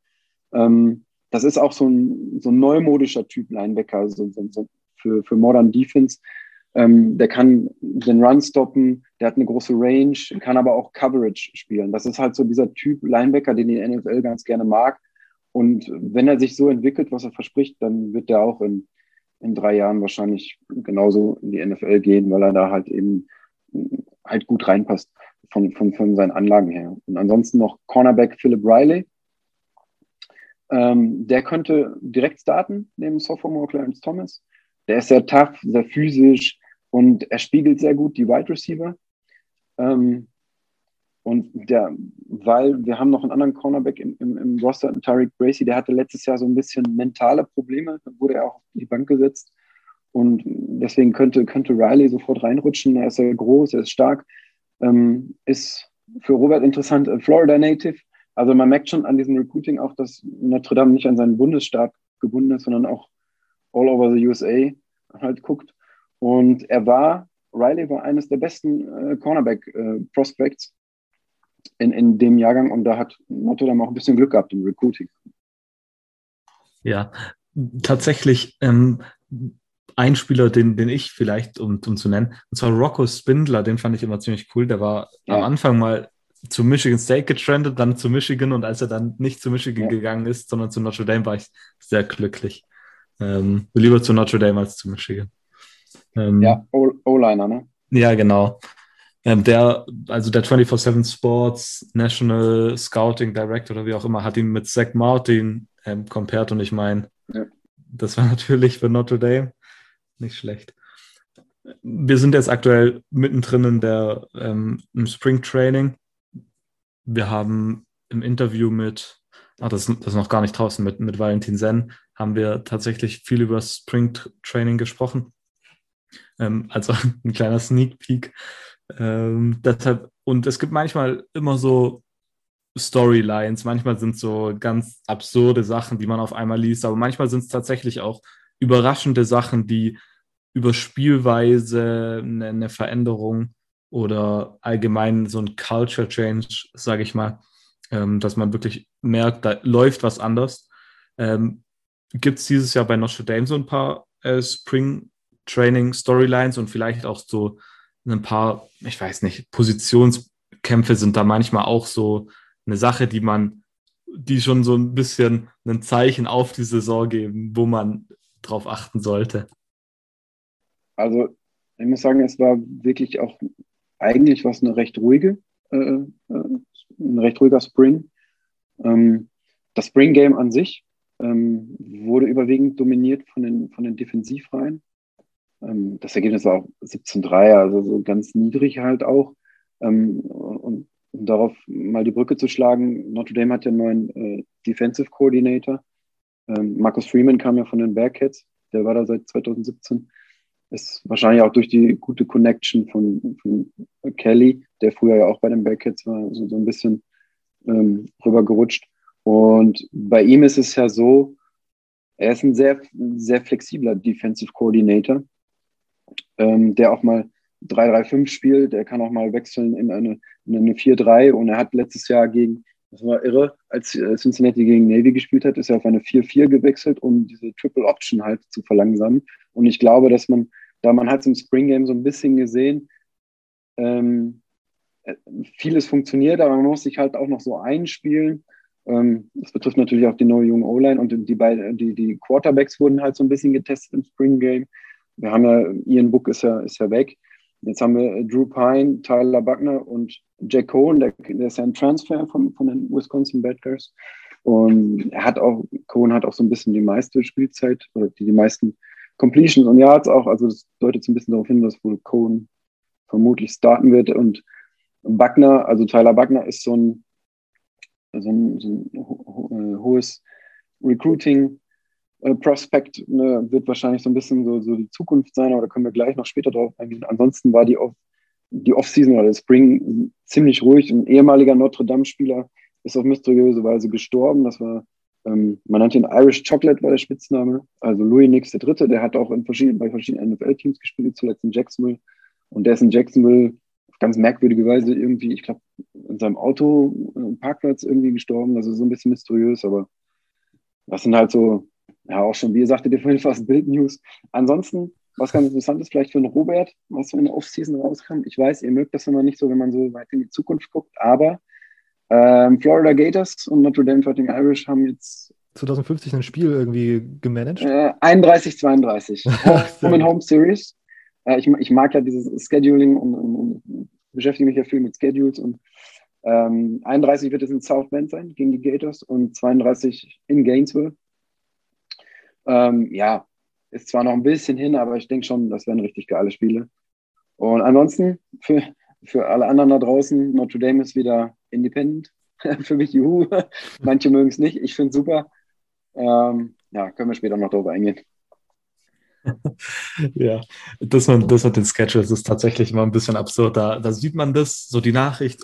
Ähm, das ist auch so ein, so ein neumodischer Typ Linebacker so, so, für, für Modern Defense. Ähm, der kann den Run stoppen, der hat eine große Range, kann aber auch Coverage spielen. Das ist halt so dieser Typ Linebacker, den die NFL ganz gerne mag. Und wenn er sich so entwickelt, was er verspricht, dann wird er auch in, in drei Jahren wahrscheinlich genauso in die NFL gehen, weil er da halt eben halt gut reinpasst von, von, von seinen Anlagen her. Und ansonsten noch Cornerback Philip Riley. Ähm, der könnte direkt starten neben Sophomore Clarence Thomas. Der ist sehr tough, sehr physisch, und er spiegelt sehr gut die Wide Receiver. Ähm, und der, weil wir haben noch einen anderen Cornerback im, im, im Roster, Tariq Bracy, der hatte letztes Jahr so ein bisschen mentale Probleme, da wurde er auch auf die Bank gesetzt. Und deswegen könnte, könnte Riley sofort reinrutschen. Er ist sehr groß, er ist stark, ähm, ist für Robert interessant, äh, Florida Native. Also man merkt schon an diesem Recruiting auch, dass Notre Dame nicht an seinen Bundesstaat gebunden ist, sondern auch all over the USA halt guckt. Und er war, Riley war eines der besten äh, Cornerback-Prospects äh, in, in dem Jahrgang und da hat Notre Dame auch ein bisschen Glück gehabt im Recruiting. Ja, tatsächlich ähm, ein Spieler, den, den ich vielleicht, um, um zu nennen, und zwar Rocco Spindler, den fand ich immer ziemlich cool. Der war ja. am Anfang mal zu Michigan State getrendet, dann zu Michigan und als er dann nicht zu Michigan ja. gegangen ist, sondern zu Notre Dame, war ich sehr glücklich. Ähm, lieber zu Notre Dame als zu Michigan. Ähm, ja, O-Liner, ne? Ja, genau. Ähm, der, also der 24-7 Sports National Scouting Director oder wie auch immer, hat ihn mit Zach Martin ähm, compared und ich meine, ja. das war natürlich für Notre Dame nicht schlecht. Wir sind jetzt aktuell mittendrin in der, ähm, im Spring Training. Wir haben im Interview mit, ach, das, das ist noch gar nicht draußen, mit, mit Valentin Sen, haben wir tatsächlich viel über Spring Training gesprochen. Ähm, also ein kleiner Sneak Peek. Ähm, deshalb, und es gibt manchmal immer so Storylines, manchmal sind so ganz absurde Sachen, die man auf einmal liest, aber manchmal sind es tatsächlich auch überraschende Sachen, die über Spielweise eine, eine Veränderung oder allgemein so ein Culture Change, sage ich mal, ähm, dass man wirklich merkt, da läuft was anders. Ähm, Gibt es dieses Jahr bei Notre Dame so ein paar äh, Spring Training Storylines und vielleicht auch so ein paar, ich weiß nicht, Positionskämpfe sind da manchmal auch so eine Sache, die man, die schon so ein bisschen ein Zeichen auf die Saison geben, wo man drauf achten sollte. Also, ich muss sagen, es war wirklich auch eigentlich was eine recht ruhige, äh, äh, ein recht ruhiger Spring. Ähm, das Spring Game an sich ähm, wurde überwiegend dominiert von den, von den Defensivreihen. Ähm, das Ergebnis war auch 17-3, also so ganz niedrig halt auch. Ähm, und um darauf mal die Brücke zu schlagen, Notre Dame hat ja einen neuen äh, Defensive Coordinator. Ähm, Marcus Freeman kam ja von den Bearcats, der war da seit 2017. Ist wahrscheinlich auch durch die gute Connection von, von Kelly, der früher ja auch bei den Bearcats war, so, so ein bisschen ähm, rübergerutscht. Und bei ihm ist es ja so, er ist ein sehr, sehr flexibler Defensive Coordinator, ähm, der auch mal 3-3-5 spielt. Er kann auch mal wechseln in eine, in eine 4-3. Und er hat letztes Jahr gegen, das war irre, als äh, Cincinnati gegen Navy gespielt hat, ist er auf eine 4-4 gewechselt, um diese Triple Option halt zu verlangsamen. Und ich glaube, dass man, da man hat es im Spring Game so ein bisschen gesehen, ähm, äh, vieles funktioniert, aber man muss sich halt auch noch so einspielen. Ähm, das betrifft natürlich auch die neue junge O-Line und die, beiden, die, die Quarterbacks wurden halt so ein bisschen getestet im Spring Game. Wir haben ja, Ian Book ist ja, ist ja weg. Jetzt haben wir Drew Pine, Tyler Buckner und Jack Cohen, der, der ist ja ein Transfer von, von den Wisconsin Badgers. Und er hat auch, Cohen hat auch so ein bisschen die meiste Spielzeit oder die, die meisten Completions und Yards auch. Also das deutet so ein bisschen darauf hin, dass wohl Cohen vermutlich starten wird. Und Buckner, also Tyler Buckner ist so ein so ein, so ein ho äh, hohes Recruiting äh, Prospect ne, wird wahrscheinlich so ein bisschen so, so die Zukunft sein, aber da können wir gleich noch später drauf eingehen. Ansonsten war die, Off die Offseason oder der Spring ziemlich ruhig. Ein ehemaliger Notre Dame-Spieler ist auf mysteriöse Weise gestorben. Das war, ähm, man nannte ihn Irish Chocolate, war der Spitzname. Also Louis Nix der Dritte, der hat auch in verschiedenen, bei verschiedenen NFL-Teams gespielt, zuletzt in Jacksonville. Und der ist in Jacksonville auf ganz merkwürdige Weise irgendwie, ich glaube, in seinem Auto, äh, Parkplatz irgendwie gestorben. Also so ein bisschen mysteriös, aber das sind halt so, ja, auch schon, wie ihr sagtet, ihr vorhin fast Bild-News. Ansonsten, was ganz interessant ist, vielleicht für einen Robert, was so in der Offseason rauskam. Ich weiß, ihr mögt das immer nicht so, wenn man so weit in die Zukunft guckt, aber ähm, Florida Gators und Notre Dame Fighting Irish haben jetzt 2050 ein Spiel irgendwie gemanagt? Äh, 31, 32. Home and Home Series. Äh, ich, ich, mag ja dieses Scheduling und, und, und, beschäftige mich ja viel mit Schedules und ähm, 31 wird es in South Bend sein gegen die Gators und 32 in Gainesville. Ähm, ja, ist zwar noch ein bisschen hin, aber ich denke schon, das werden richtig geile Spiele. Und ansonsten für, für alle anderen da draußen, Notre Dame ist wieder independent. für mich, juhu. Manche mögen es nicht. Ich finde es super. Ähm, ja, können wir später noch darüber eingehen. ja, das mit, das mit den Sketches ist tatsächlich immer ein bisschen absurd. Da, da sieht man das, so die Nachricht,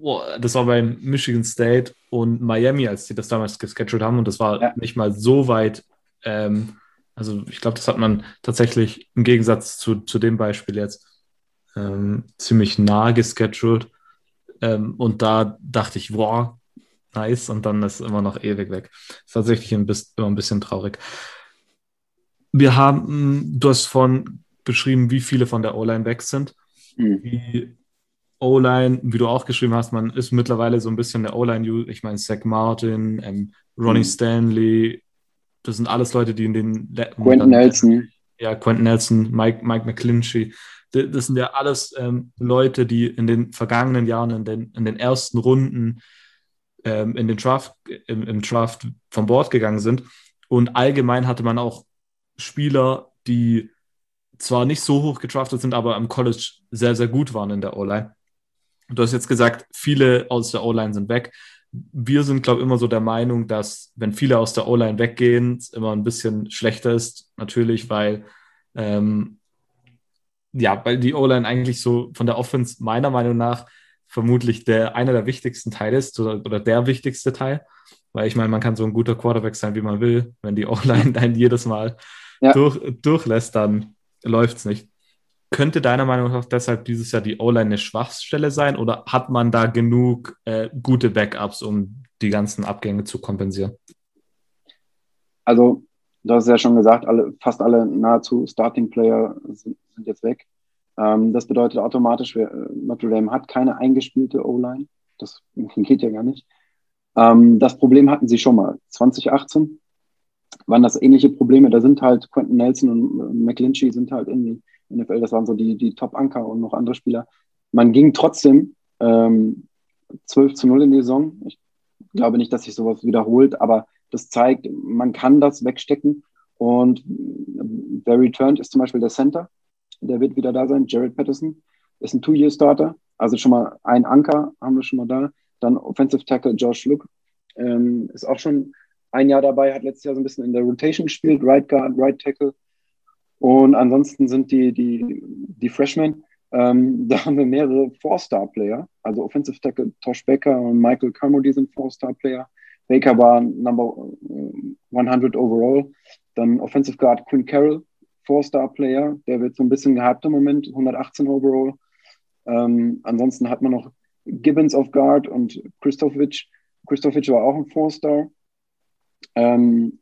oh, das war bei Michigan State und Miami, als die das damals gescheduled haben und das war ja. nicht mal so weit ähm, also ich glaube, das hat man tatsächlich im Gegensatz zu, zu dem Beispiel jetzt ähm, ziemlich nah gescheduled. Ähm, und da dachte ich, wow, nice. Und dann ist immer noch ewig weg. Ist tatsächlich ein bisschen, immer ein bisschen traurig. Wir haben, du hast von beschrieben, wie viele von der O-Line weg sind. Mhm. Die O-Line, wie du auch geschrieben hast, man ist mittlerweile so ein bisschen der O-Line, ich meine, Zach Martin, ähm, Ronnie mhm. Stanley, das sind alles Leute, die in den. Quentin dann, Nelson. Ja, Quentin Nelson, Mike, Mike McClinchy. Das sind ja alles ähm, Leute, die in den vergangenen Jahren, in den, in den ersten Runden ähm, in den Draft, im, im Draft von Bord gegangen sind. Und allgemein hatte man auch Spieler, die zwar nicht so hoch gedraftet sind, aber am College sehr, sehr gut waren in der O-Line. Du hast jetzt gesagt, viele aus der O-Line sind weg wir sind, glaube ich, immer so der Meinung, dass wenn viele aus der O-Line weggehen, es immer ein bisschen schlechter ist, natürlich, weil ähm, ja, weil die O-Line eigentlich so von der Offense meiner Meinung nach vermutlich der einer der wichtigsten Teile ist oder, oder der wichtigste Teil. Weil ich meine, man kann so ein guter Quarterback sein, wie man will. Wenn die O-Line dann jedes Mal ja. durch, durchlässt, dann läuft es nicht. Könnte deiner Meinung nach deshalb dieses Jahr die O-Line eine Schwachstelle sein oder hat man da genug äh, gute Backups, um die ganzen Abgänge zu kompensieren? Also, du hast ja schon gesagt, alle, fast alle nahezu Starting Player sind, sind jetzt weg. Ähm, das bedeutet automatisch, wir, äh, Notre Dame hat keine eingespielte O-Line. Das geht ja gar nicht. Ähm, das Problem hatten sie schon mal. 2018 waren das ähnliche Probleme. Da sind halt Quentin Nelson und McClinchy sind halt in die NFL, das waren so die, die Top-Anker und noch andere Spieler. Man ging trotzdem ähm, 12 zu 0 in die Saison. Ich glaube nicht, dass sich sowas wiederholt, aber das zeigt, man kann das wegstecken. Und wer returned ist zum Beispiel der Center. Der wird wieder da sein. Jared Patterson ist ein Two-Year-Starter. Also schon mal ein Anker haben wir schon mal da. Dann Offensive Tackle Josh Luke ähm, ist auch schon ein Jahr dabei, hat letztes Jahr so ein bisschen in der Rotation gespielt, Right Guard, Right Tackle. Und ansonsten sind die, die, die Freshmen, ähm, da haben wir mehrere Four-Star-Player, also Offensive Tackle Tosh Becker und Michael Carmody sind Four-Star-Player. Baker war Number 100 overall. Dann Offensive Guard Quinn Carroll, Four-Star-Player, der wird so ein bisschen gehypt im Moment, 118 overall. Ähm, ansonsten hat man noch Gibbons of Guard und Christovic. Christovic war auch ein Four-Star. Ähm,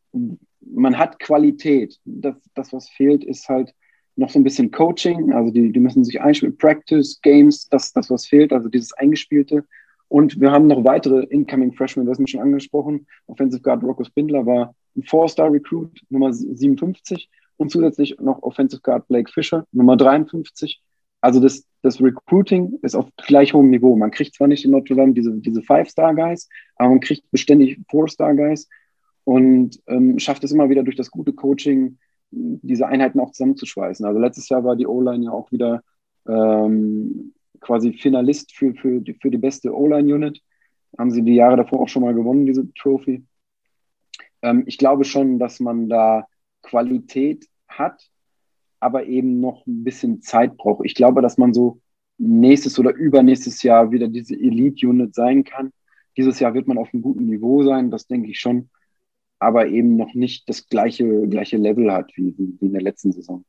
man hat Qualität. Das, das, was fehlt, ist halt noch so ein bisschen Coaching. Also die, die müssen sich einspielen. Practice, Games, das, das, was fehlt, also dieses Eingespielte. Und wir haben noch weitere Incoming Freshmen, das ist schon angesprochen. Offensive Guard Rocco Spindler war ein Four-Star-Recruit, Nummer 57. Und zusätzlich noch Offensive Guard Blake Fisher, Nummer 53 also das, das Recruiting ist auf gleich hohem Niveau. Man kriegt zwar nicht in Notre Dame diese, diese Five-Star-Guys, aber man kriegt beständig Four-Star-Guys und ähm, schafft es immer wieder durch das gute Coaching, diese Einheiten auch zusammenzuschweißen. Also letztes Jahr war die O-Line ja auch wieder ähm, quasi Finalist für, für, die, für die beste O-Line-Unit. Haben sie die Jahre davor auch schon mal gewonnen, diese Trophy. Ähm, ich glaube schon, dass man da Qualität hat, aber eben noch ein bisschen Zeit braucht. Ich glaube, dass man so nächstes oder übernächstes Jahr wieder diese Elite-Unit sein kann. Dieses Jahr wird man auf einem guten Niveau sein, das denke ich schon, aber eben noch nicht das gleiche, gleiche Level hat wie, wie in der letzten Saison.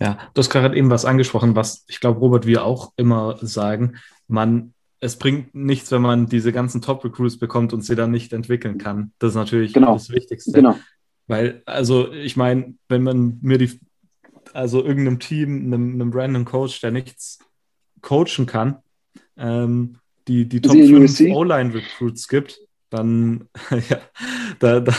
Ja, du hast gerade eben was angesprochen, was ich glaube, Robert, wir auch immer sagen. Man, es bringt nichts, wenn man diese ganzen Top-Recruits bekommt und sie dann nicht entwickeln kann. Das ist natürlich genau. das Wichtigste. Genau. Weil, also ich meine, wenn man mir die also irgendeinem Team, einem, einem random Coach, der nichts coachen kann, ähm, die, die Top 5 O-Line-Recruits gibt, dann, ja, da, da,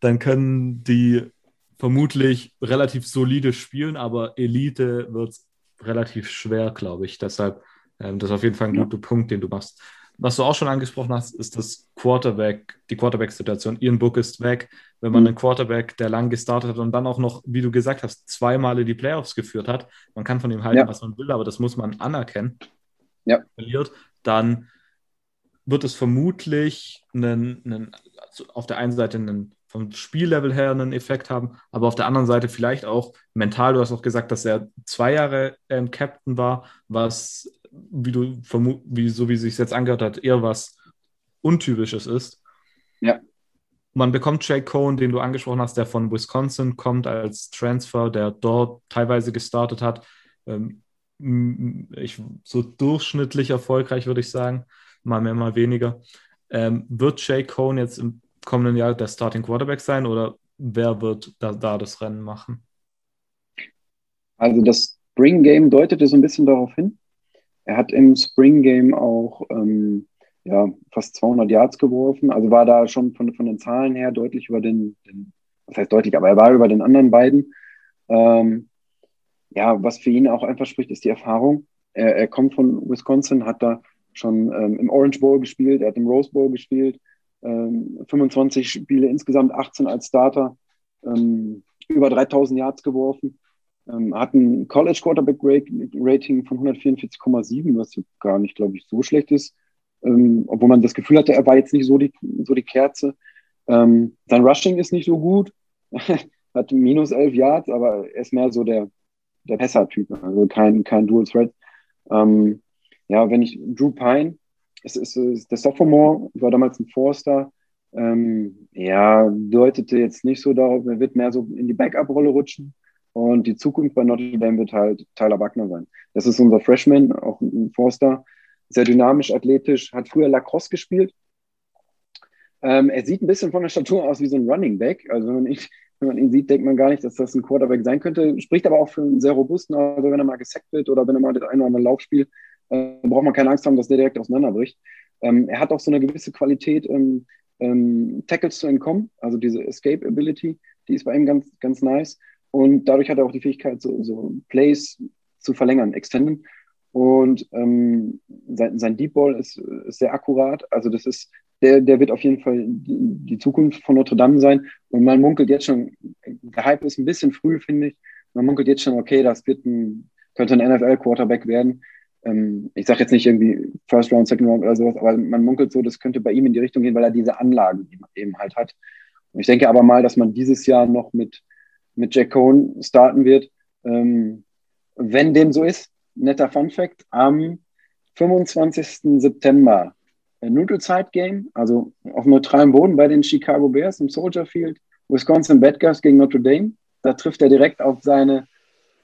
dann können die vermutlich relativ solide spielen, aber Elite wird relativ schwer, glaube ich. Deshalb, ähm, das ist auf jeden Fall ein guter Punkt, den du machst. Was du auch schon angesprochen hast, ist das Quarterback, die Quarterback-Situation. Ian Book ist weg. Wenn man mhm. einen Quarterback, der lang gestartet hat und dann auch noch, wie du gesagt hast, zweimal in die Playoffs geführt hat, man kann von ihm halten, ja. was man will, aber das muss man anerkennen, ja. verliert, dann wird es vermutlich einen, einen, also auf der einen Seite einen, vom Spiellevel her einen Effekt haben, aber auf der anderen Seite vielleicht auch mental. Du hast auch gesagt, dass er zwei Jahre ähm, Captain war, was wie du wie, so wie es sich jetzt angehört hat, eher was Untypisches ist. Ja. Man bekommt Jake Cohen, den du angesprochen hast, der von Wisconsin kommt als Transfer, der dort teilweise gestartet hat. Ähm, ich, so durchschnittlich erfolgreich, würde ich sagen. Mal mehr, mal weniger. Ähm, wird Jake Cohen jetzt im kommenden Jahr der Starting Quarterback sein oder wer wird da, da das Rennen machen? Also das Spring Game deutete so ein bisschen darauf hin. Er hat im Spring Game auch ähm, ja, fast 200 Yards geworfen, also war da schon von, von den Zahlen her deutlich über den, den, was heißt deutlich, aber er war über den anderen beiden. Ähm, ja, was für ihn auch einfach spricht, ist die Erfahrung. Er, er kommt von Wisconsin, hat da schon ähm, im Orange Bowl gespielt, er hat im Rose Bowl gespielt, ähm, 25 Spiele insgesamt, 18 als Starter, ähm, über 3000 Yards geworfen. Ähm, hat ein College Quarterback Rating von 144,7, was gar nicht, glaube ich, so schlecht ist. Ähm, obwohl man das Gefühl hatte, er war jetzt nicht so die, so die Kerze. Ähm, sein Rushing ist nicht so gut. hat minus 11 Yards, aber er ist mehr so der, der Pässer-Typ, also kein, kein Dual Threat. Ähm, ja, wenn ich Drew Pine, es ist, ist der Sophomore, war damals ein Four-Star, ähm, ja, deutete jetzt nicht so darauf, er wird mehr so in die Backup-Rolle rutschen. Und die Zukunft bei Notre Dame wird halt Tyler Wagner sein. Das ist unser Freshman, auch ein Forster. Sehr dynamisch, athletisch, hat früher Lacrosse gespielt. Ähm, er sieht ein bisschen von der Statur aus wie so ein Running Back. Also wenn man, ihn, wenn man ihn sieht, denkt man gar nicht, dass das ein Quarterback sein könnte. Spricht aber auch für einen sehr robusten. Also wenn er mal gesackt wird oder wenn er mal das eine oder andere Lauf spielt, äh, braucht man keine Angst haben, dass der direkt auseinanderbricht. Ähm, er hat auch so eine gewisse Qualität, ähm, ähm, Tackles zu entkommen. Also diese Escape Ability, die ist bei ihm ganz, ganz nice. Und dadurch hat er auch die Fähigkeit, so, so Plays zu verlängern, extenden. Und ähm, sein, sein Deep Ball ist, ist, sehr akkurat. Also das ist der, der wird auf jeden Fall die, die Zukunft von Notre Dame sein. Und man munkelt jetzt schon, der Hype ist ein bisschen früh, finde ich. Man munkelt jetzt schon, okay, das wird ein, könnte ein NFL-Quarterback werden. Ähm, ich sage jetzt nicht irgendwie First Round, Second Round oder sowas, aber man munkelt so, das könnte bei ihm in die Richtung gehen, weil er diese Anlagen eben halt hat. Und ich denke aber mal, dass man dieses Jahr noch mit, mit Jack Cohn starten wird. Ähm, wenn dem so ist, netter Fun Fact, am 25. September Neutral Game, also auf neutralem Boden bei den Chicago Bears im Soldier Field, Wisconsin Badgers gegen Notre Dame. Da trifft er direkt auf seine,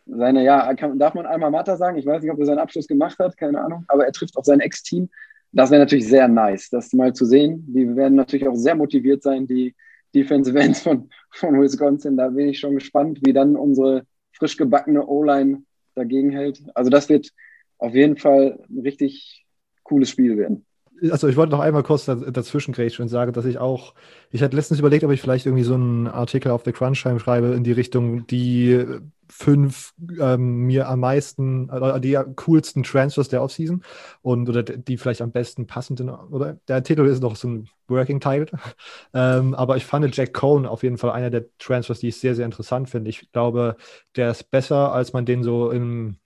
seine ja, kann, darf man einmal Matter sagen? Ich weiß nicht, ob er seinen Abschluss gemacht hat, keine Ahnung, aber er trifft auf sein Ex-Team. Das wäre natürlich sehr nice, das mal zu sehen. Die werden natürlich auch sehr motiviert sein, die Defensive Ends von, von Wisconsin. Da bin ich schon gespannt, wie dann unsere frisch gebackene O-Line dagegen hält. Also das wird auf jeden Fall ein richtig cooles Spiel werden also ich wollte noch einmal kurz dazwischen und sagen, dass ich auch, ich hatte letztens überlegt, ob ich vielleicht irgendwie so einen Artikel auf The Crunch schreibe in die Richtung, die fünf ähm, mir am meisten, äh, die coolsten Transfers der Offseason und oder die vielleicht am besten passenden, oder der Titel ist noch so ein Working Title, ähm, aber ich fand Jack Cohn auf jeden Fall einer der Transfers, die ich sehr, sehr interessant finde. Ich glaube, der ist besser, als man den so im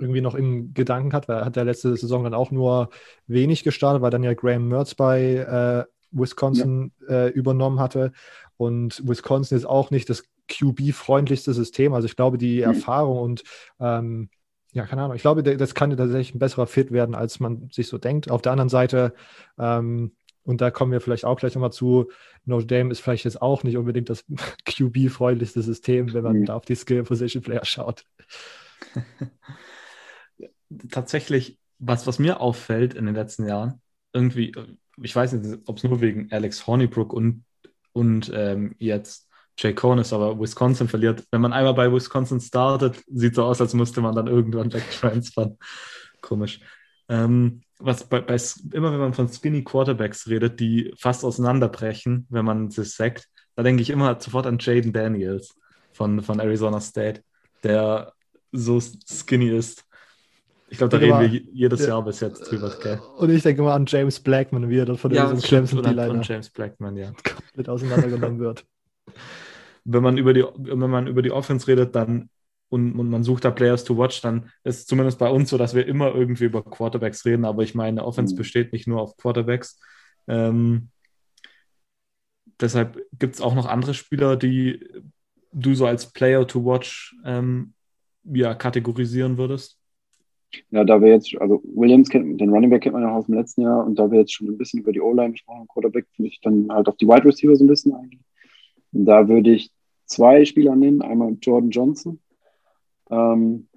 irgendwie noch in Gedanken hat, weil er hat ja letzte Saison dann auch nur wenig gestartet, weil dann ja Graham Mertz bei äh, Wisconsin ja. äh, übernommen hatte. Und Wisconsin ist auch nicht das QB-freundlichste System. Also ich glaube, die mhm. Erfahrung und ähm, ja, keine Ahnung, ich glaube, das kann tatsächlich ein besserer Fit werden, als man sich so denkt. Auf der anderen Seite, ähm, und da kommen wir vielleicht auch gleich nochmal zu, Notre Dame ist vielleicht jetzt auch nicht unbedingt das QB-freundlichste System, wenn man mhm. da auf die Skill-Position-Player schaut. tatsächlich, was, was mir auffällt in den letzten Jahren, irgendwie, ich weiß nicht, ob es nur wegen Alex Hornibrook und, und ähm, jetzt Jay ist, aber Wisconsin verliert. Wenn man einmal bei Wisconsin startet, sieht so aus, als müsste man dann irgendwann wegtransfern. Komisch. Ähm, was bei, bei, immer wenn man von Skinny Quarterbacks redet, die fast auseinanderbrechen, wenn man sie sagt, da denke ich immer sofort an Jaden Daniels von, von Arizona State, der so skinny ist. Ich glaube, da reden wir jedes ja, Jahr bis jetzt drüber. Gell? Und ich denke mal an James Blackman, wie er dann von ja, diesem Clemson D-Liner James Blackman, ja. komplett auseinandergenommen wird. Wenn man über die, wenn man über die Offense redet, dann und, und man sucht da Players to watch, dann ist es zumindest bei uns so, dass wir immer irgendwie über Quarterbacks reden, aber ich meine, Offense mhm. besteht nicht nur auf Quarterbacks. Ähm, deshalb gibt es auch noch andere Spieler, die du so als Player to watch ähm, ja, kategorisieren würdest. Ja, da wir jetzt, also Williams kennt, den Running Back kennt man ja aus dem letzten Jahr und da wir jetzt schon ein bisschen über die O-Line gesprochen haben, Quarterback, würde ich dann halt auf die Wide Receiver so ein bisschen eingehen. Und da würde ich zwei Spieler nehmen. Einmal Jordan Johnson. Ähm,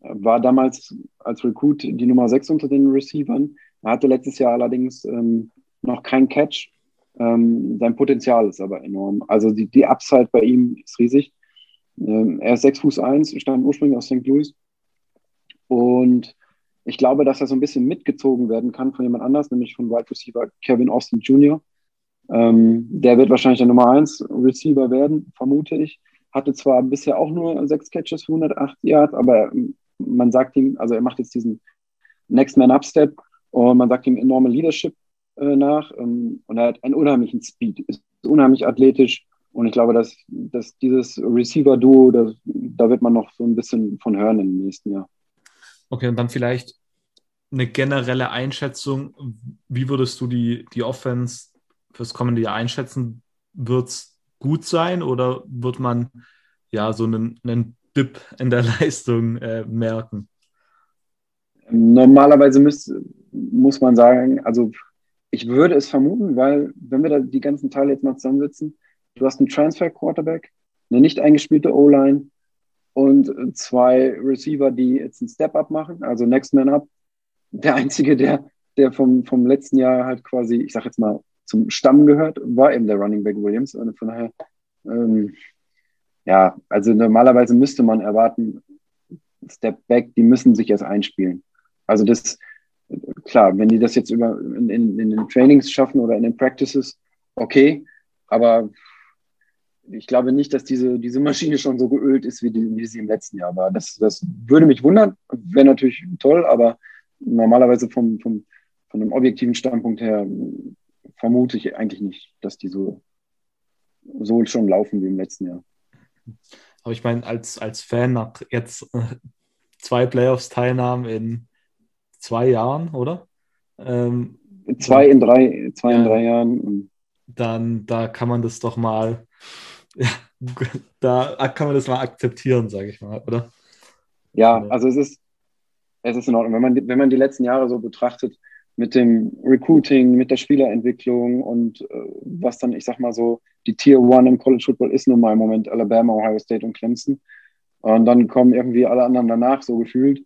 war damals als Recruit die Nummer 6 unter den Receivern. Er hatte letztes Jahr allerdings ähm, noch keinen Catch. Ähm, sein Potenzial ist aber enorm. Also die, die Upside bei ihm ist riesig. Ähm, er ist 6 Fuß 1, stammt ursprünglich aus St. Louis und ich glaube, dass er so ein bisschen mitgezogen werden kann von jemand anders, nämlich von Wide Receiver Kevin Austin Jr. Ähm, der wird wahrscheinlich der Nummer 1 Receiver werden, vermute ich. Hatte zwar bisher auch nur sechs Catches für 108 Yards, aber man sagt ihm, also er macht jetzt diesen Next Man Up Step und man sagt ihm enorme Leadership äh, nach ähm, und er hat einen unheimlichen Speed, ist unheimlich athletisch und ich glaube, dass, dass dieses Receiver-Duo, da wird man noch so ein bisschen von hören im nächsten Jahr. Okay, und dann vielleicht eine generelle Einschätzung. Wie würdest du die, die Offense fürs kommende Jahr einschätzen? Wird es gut sein oder wird man ja so einen, einen Dip in der Leistung äh, merken? Normalerweise müsst, muss man sagen, also ich würde es vermuten, weil wenn wir da die ganzen Teile jetzt mal zusammensetzen, du hast einen Transfer-Quarterback, eine nicht eingespielte O-Line, und zwei Receiver, die jetzt einen Step-Up machen, also Next Man Up. Der einzige, der, der vom, vom letzten Jahr halt quasi, ich sag jetzt mal, zum Stamm gehört, war eben der Running Back Williams. Und von daher, ähm, ja, also normalerweise müsste man erwarten, Step Back, die müssen sich erst einspielen. Also das, klar, wenn die das jetzt über in, in, in den Trainings schaffen oder in den Practices, okay, aber ich glaube nicht, dass diese, diese Maschine schon so geölt ist, wie, die, wie sie im letzten Jahr war. Das, das würde mich wundern, wäre natürlich toll, aber normalerweise vom, vom, von einem objektiven Standpunkt her vermute ich eigentlich nicht, dass die so, so schon laufen wie im letzten Jahr. Aber ich meine, als, als Fan nach jetzt äh, zwei Playoffs-Teilnahmen in zwei Jahren, oder? Ähm, zwei in drei, zwei ja, in drei Jahren. Dann, da kann man das doch mal, da kann man das mal akzeptieren, sage ich mal, oder? Ja, also es ist, es ist in Ordnung. Wenn man, wenn man die letzten Jahre so betrachtet, mit dem Recruiting, mit der Spielerentwicklung und äh, was dann, ich sag mal so, die Tier One im College Football ist nun mal im Moment Alabama, Ohio State und Clemson. Und dann kommen irgendwie alle anderen danach, so gefühlt.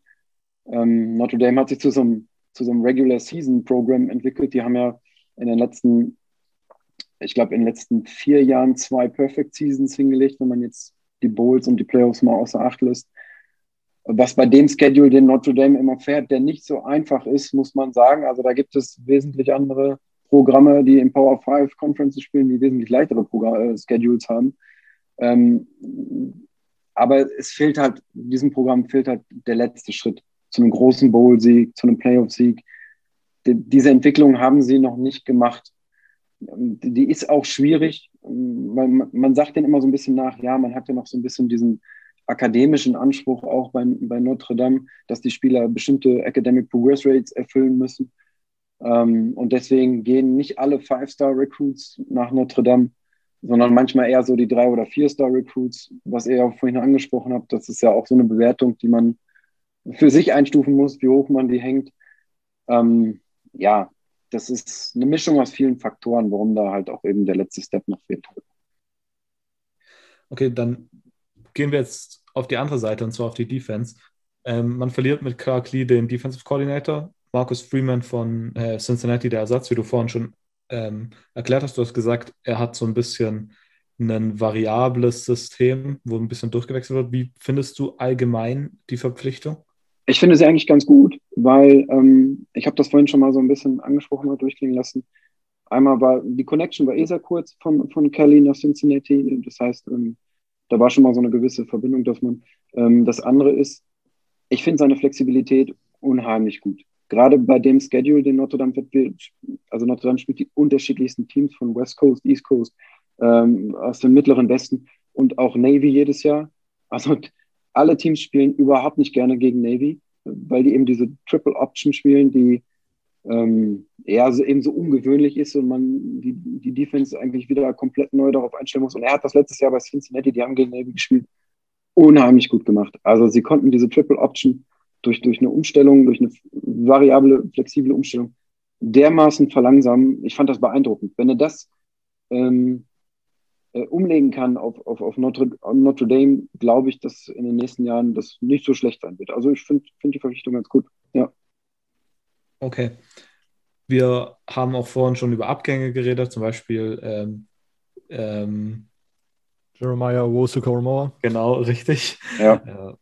Ähm, Notre Dame hat sich zu so einem, zu so einem Regular Season Program entwickelt. Die haben ja in den letzten, ich glaube, in den letzten vier Jahren zwei Perfect Seasons hingelegt, wenn man jetzt die Bowls und die Playoffs mal außer Acht lässt was bei dem Schedule, den Notre Dame immer fährt, der nicht so einfach ist, muss man sagen. Also da gibt es wesentlich andere Programme, die im Power 5 Conferences spielen, die wesentlich leichtere Programme, äh, Schedules haben. Ähm, aber es fehlt halt, diesem Programm fehlt halt der letzte Schritt zu einem großen Bowl-Sieg, zu einem Playoff-Sieg. Die, diese Entwicklung haben sie noch nicht gemacht. Die, ist auch schwierig. Man, man sagt denen immer so ein bisschen nach, ja, man hat ja noch so ein bisschen diesen akademischen Anspruch auch bei, bei Notre Dame, dass die Spieler bestimmte Academic Progress Rates erfüllen müssen. Ähm, und deswegen gehen nicht alle Five-Star-Recruits nach Notre Dame, sondern manchmal eher so die Drei- oder Vier-Star-Recruits, was ihr auch vorhin angesprochen habt. Das ist ja auch so eine Bewertung, die man für sich einstufen muss, wie hoch man die hängt. Ähm, ja, das ist eine Mischung aus vielen Faktoren, warum da halt auch eben der letzte Step noch fehlt. Okay, dann gehen wir jetzt auf die andere Seite und zwar auf die Defense. Ähm, man verliert mit Clark Lee den Defensive Coordinator, Marcus Freeman von äh, Cincinnati, der Ersatz, wie du vorhin schon ähm, erklärt hast. Du hast gesagt, er hat so ein bisschen ein variables System, wo ein bisschen durchgewechselt wird. Wie findest du allgemein die Verpflichtung? Ich finde sie eigentlich ganz gut, weil ähm, ich habe das vorhin schon mal so ein bisschen angesprochen und durchklingen lassen. Einmal war die Connection war eh sehr kurz von, von Kelly nach Cincinnati. Das heißt, ähm, da war schon mal so eine gewisse Verbindung, dass man. Ähm, das andere ist, ich finde seine Flexibilität unheimlich gut. Gerade bei dem Schedule, den Notre Dame wird, also Notre Dame spielt die unterschiedlichsten Teams von West Coast, East Coast, ähm, aus dem mittleren Westen und auch Navy jedes Jahr. Also alle Teams spielen überhaupt nicht gerne gegen Navy, weil die eben diese Triple Option spielen, die ähm, ja, so eben so ungewöhnlich ist und man die, die Defense eigentlich wieder komplett neu darauf einstellen muss. Und er hat das letztes Jahr bei Cincinnati, die haben gegen Navy gespielt, unheimlich gut gemacht. Also sie konnten diese Triple Option durch, durch eine Umstellung, durch eine variable, flexible Umstellung dermaßen verlangsamen. Ich fand das beeindruckend. Wenn er das ähm, äh, umlegen kann auf, auf, auf Notre, Notre Dame, glaube ich, dass in den nächsten Jahren das nicht so schlecht sein wird. Also ich finde find die Verpflichtung ganz gut. Ja. Okay. Wir haben auch vorhin schon über Abgänge geredet, zum Beispiel ähm, ähm, Jeremiah Wosu Genau, richtig. Ja. Äh,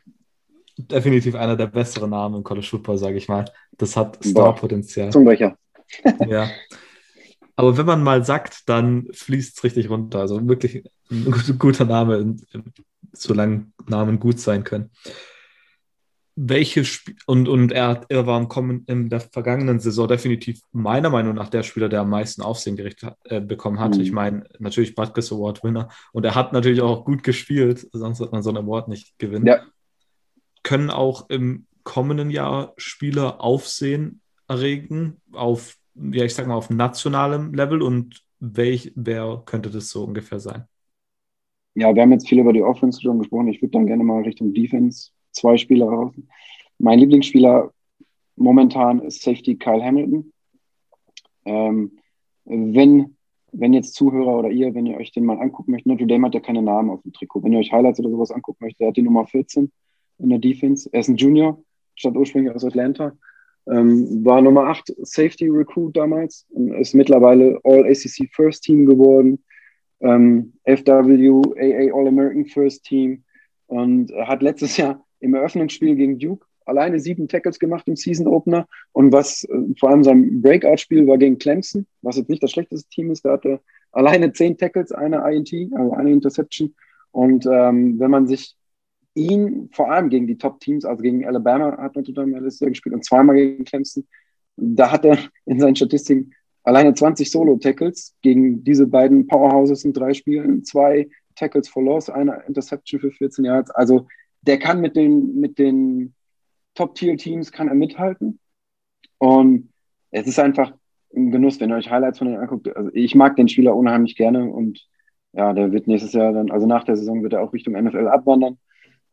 definitiv einer der besseren Namen im College Football, sage ich mal. Das hat Star-Potenzial. Zungenbrecher. ja. Aber wenn man mal sagt, dann fließt es richtig runter. Also wirklich ein guter Name, solange Namen gut sein können welche Sp und, und er, er war im in der vergangenen Saison definitiv meiner Meinung nach der Spieler, der am meisten Aufsehen gerichtet äh, bekommen hat. Mhm. Ich meine, natürlich Butkus Award Winner und er hat natürlich auch gut gespielt, sonst wird man so ein Award nicht gewinnen. Ja. Können auch im kommenden Jahr Spieler Aufsehen erregen auf, ja, ich sag mal, auf nationalem Level und welch, wer könnte das so ungefähr sein? Ja, wir haben jetzt viel über die Offense schon gesprochen. Ich würde dann gerne mal Richtung Defense zwei Spieler raus. Mein Lieblingsspieler momentan ist Safety Kyle Hamilton. Ähm, wenn, wenn jetzt Zuhörer oder ihr, wenn ihr euch den mal angucken möchtet, Notre Dame hat ja keine Namen auf dem Trikot. Wenn ihr euch Highlights oder sowas angucken möchtet, er hat die Nummer 14 in der Defense. Er ist ein Junior, statt ursprünglich aus Atlanta. Ähm, war Nummer 8 Safety Recruit damals ist mittlerweile All-ACC First Team geworden. Ähm, FWAA All-American First Team und hat letztes Jahr im Eröffnungsspiel gegen Duke alleine sieben Tackles gemacht im Season Opener. Und was äh, vor allem sein Breakout-Spiel war gegen Clemson, was jetzt nicht das schlechteste Team ist. Da hatte alleine zehn Tackles, eine INT, also eine Interception. Und ähm, wenn man sich ihn vor allem gegen die Top-Teams, also gegen Alabama hat Notre Dame Jahr gespielt und zweimal gegen Clemson, da hat er in seinen Statistiken alleine 20 Solo-Tackles gegen diese beiden Powerhouses in drei Spielen, zwei Tackles for Loss, eine Interception für 14 Yards. Also der kann mit den, mit den Top-Tier-Teams kann er mithalten. Und es ist einfach ein Genuss, wenn ihr euch Highlights von denen anguckt. Also ich mag den Spieler unheimlich gerne und ja, der wird nächstes Jahr dann, also nach der Saison wird er auch Richtung NFL abwandern.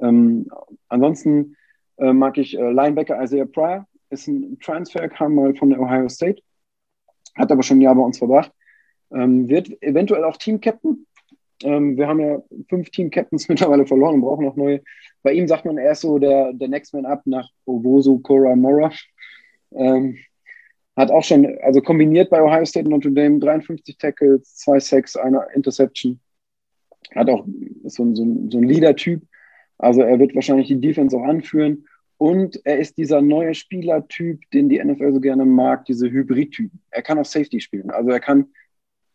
Ähm, ansonsten äh, mag ich äh, Linebacker Isaiah Pryor, ist ein Transfer, kam mal von der Ohio State, hat aber schon ein Jahr bei uns verbracht. Ähm, wird eventuell auch Team-Captain. Ähm, wir haben ja fünf Team-Captains mittlerweile verloren und brauchen noch neue. Bei ihm sagt man, er ist so der, der Next Man Up nach Owosu Cora Mora. Ähm, hat auch schon, also kombiniert bei Ohio State und Notre Dame 53 Tackles, zwei Sacks, eine Interception. Hat auch so, so, so ein Leader-Typ. Also er wird wahrscheinlich die Defense auch anführen. Und er ist dieser neue Spielertyp, den die NFL so gerne mag, diese Hybrid-Typ. Er kann auf Safety spielen. Also er kann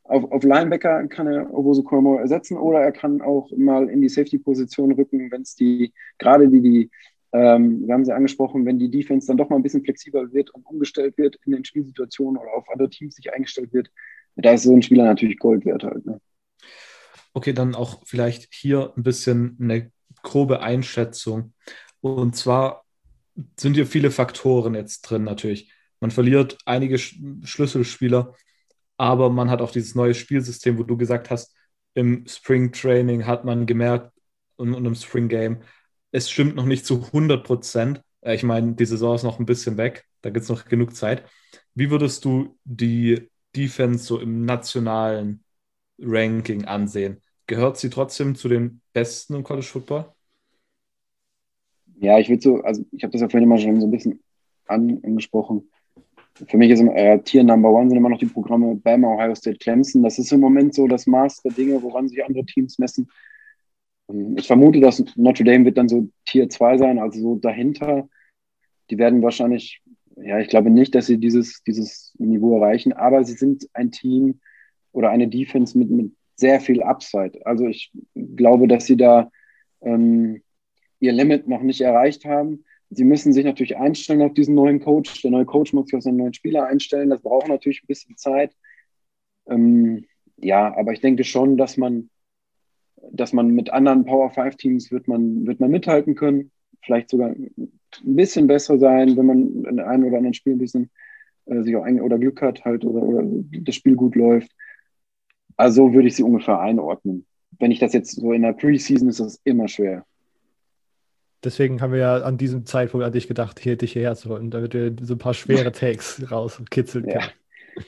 auf, auf Linebacker kann er Oboso Kormo ersetzen oder er kann auch mal in die Safety-Position rücken, wenn es die, gerade die, die ähm, wir haben sie angesprochen, wenn die Defense dann doch mal ein bisschen flexibler wird und umgestellt wird in den Spielsituationen oder auf andere Teams sich eingestellt wird, da ist so ein Spieler natürlich Gold wert halt. Ne? Okay, dann auch vielleicht hier ein bisschen eine grobe Einschätzung. Und zwar sind hier viele Faktoren jetzt drin natürlich. Man verliert einige Schlüsselspieler, aber man hat auch dieses neue Spielsystem, wo du gesagt hast, im Spring Training hat man gemerkt und, und im Spring Game, es stimmt noch nicht zu 100 Prozent. Äh, ich meine, die Saison ist noch ein bisschen weg, da gibt es noch genug Zeit. Wie würdest du die Defense so im nationalen Ranking ansehen? Gehört sie trotzdem zu den Besten im College Football? Ja, ich würde so, also ich habe das ja vorhin immer schon so ein bisschen angesprochen. Für mich ist äh, Tier Number One sind immer noch die Programme Bama, Ohio State, Clemson. Das ist im Moment so das Maß der Dinge, woran sich andere Teams messen. Ähm, ich vermute, dass Notre Dame wird dann so Tier 2 sein, also so dahinter. Die werden wahrscheinlich, ja, ich glaube nicht, dass sie dieses, dieses Niveau erreichen, aber sie sind ein Team oder eine Defense mit, mit sehr viel Upside. Also ich glaube, dass sie da ähm, ihr Limit noch nicht erreicht haben. Sie müssen sich natürlich einstellen auf diesen neuen Coach. Der neue Coach muss sich auf seinen neuen Spieler einstellen. Das braucht natürlich ein bisschen Zeit. Ähm, ja, aber ich denke schon, dass man, dass man mit anderen Power 5 Teams wird man, wird man mithalten können. Vielleicht sogar ein bisschen besser sein, wenn man in einem oder anderen Spiel ein bisschen äh, sich auch ein oder Glück hat halt oder, oder das Spiel gut läuft. Also würde ich sie ungefähr einordnen. Wenn ich das jetzt so in der Preseason ist das immer schwer. Deswegen haben wir ja an diesem Zeitpunkt an dich gedacht, hier dich hierher zu holen, damit wir so ein paar schwere Takes raus und kitzeln können. Ja.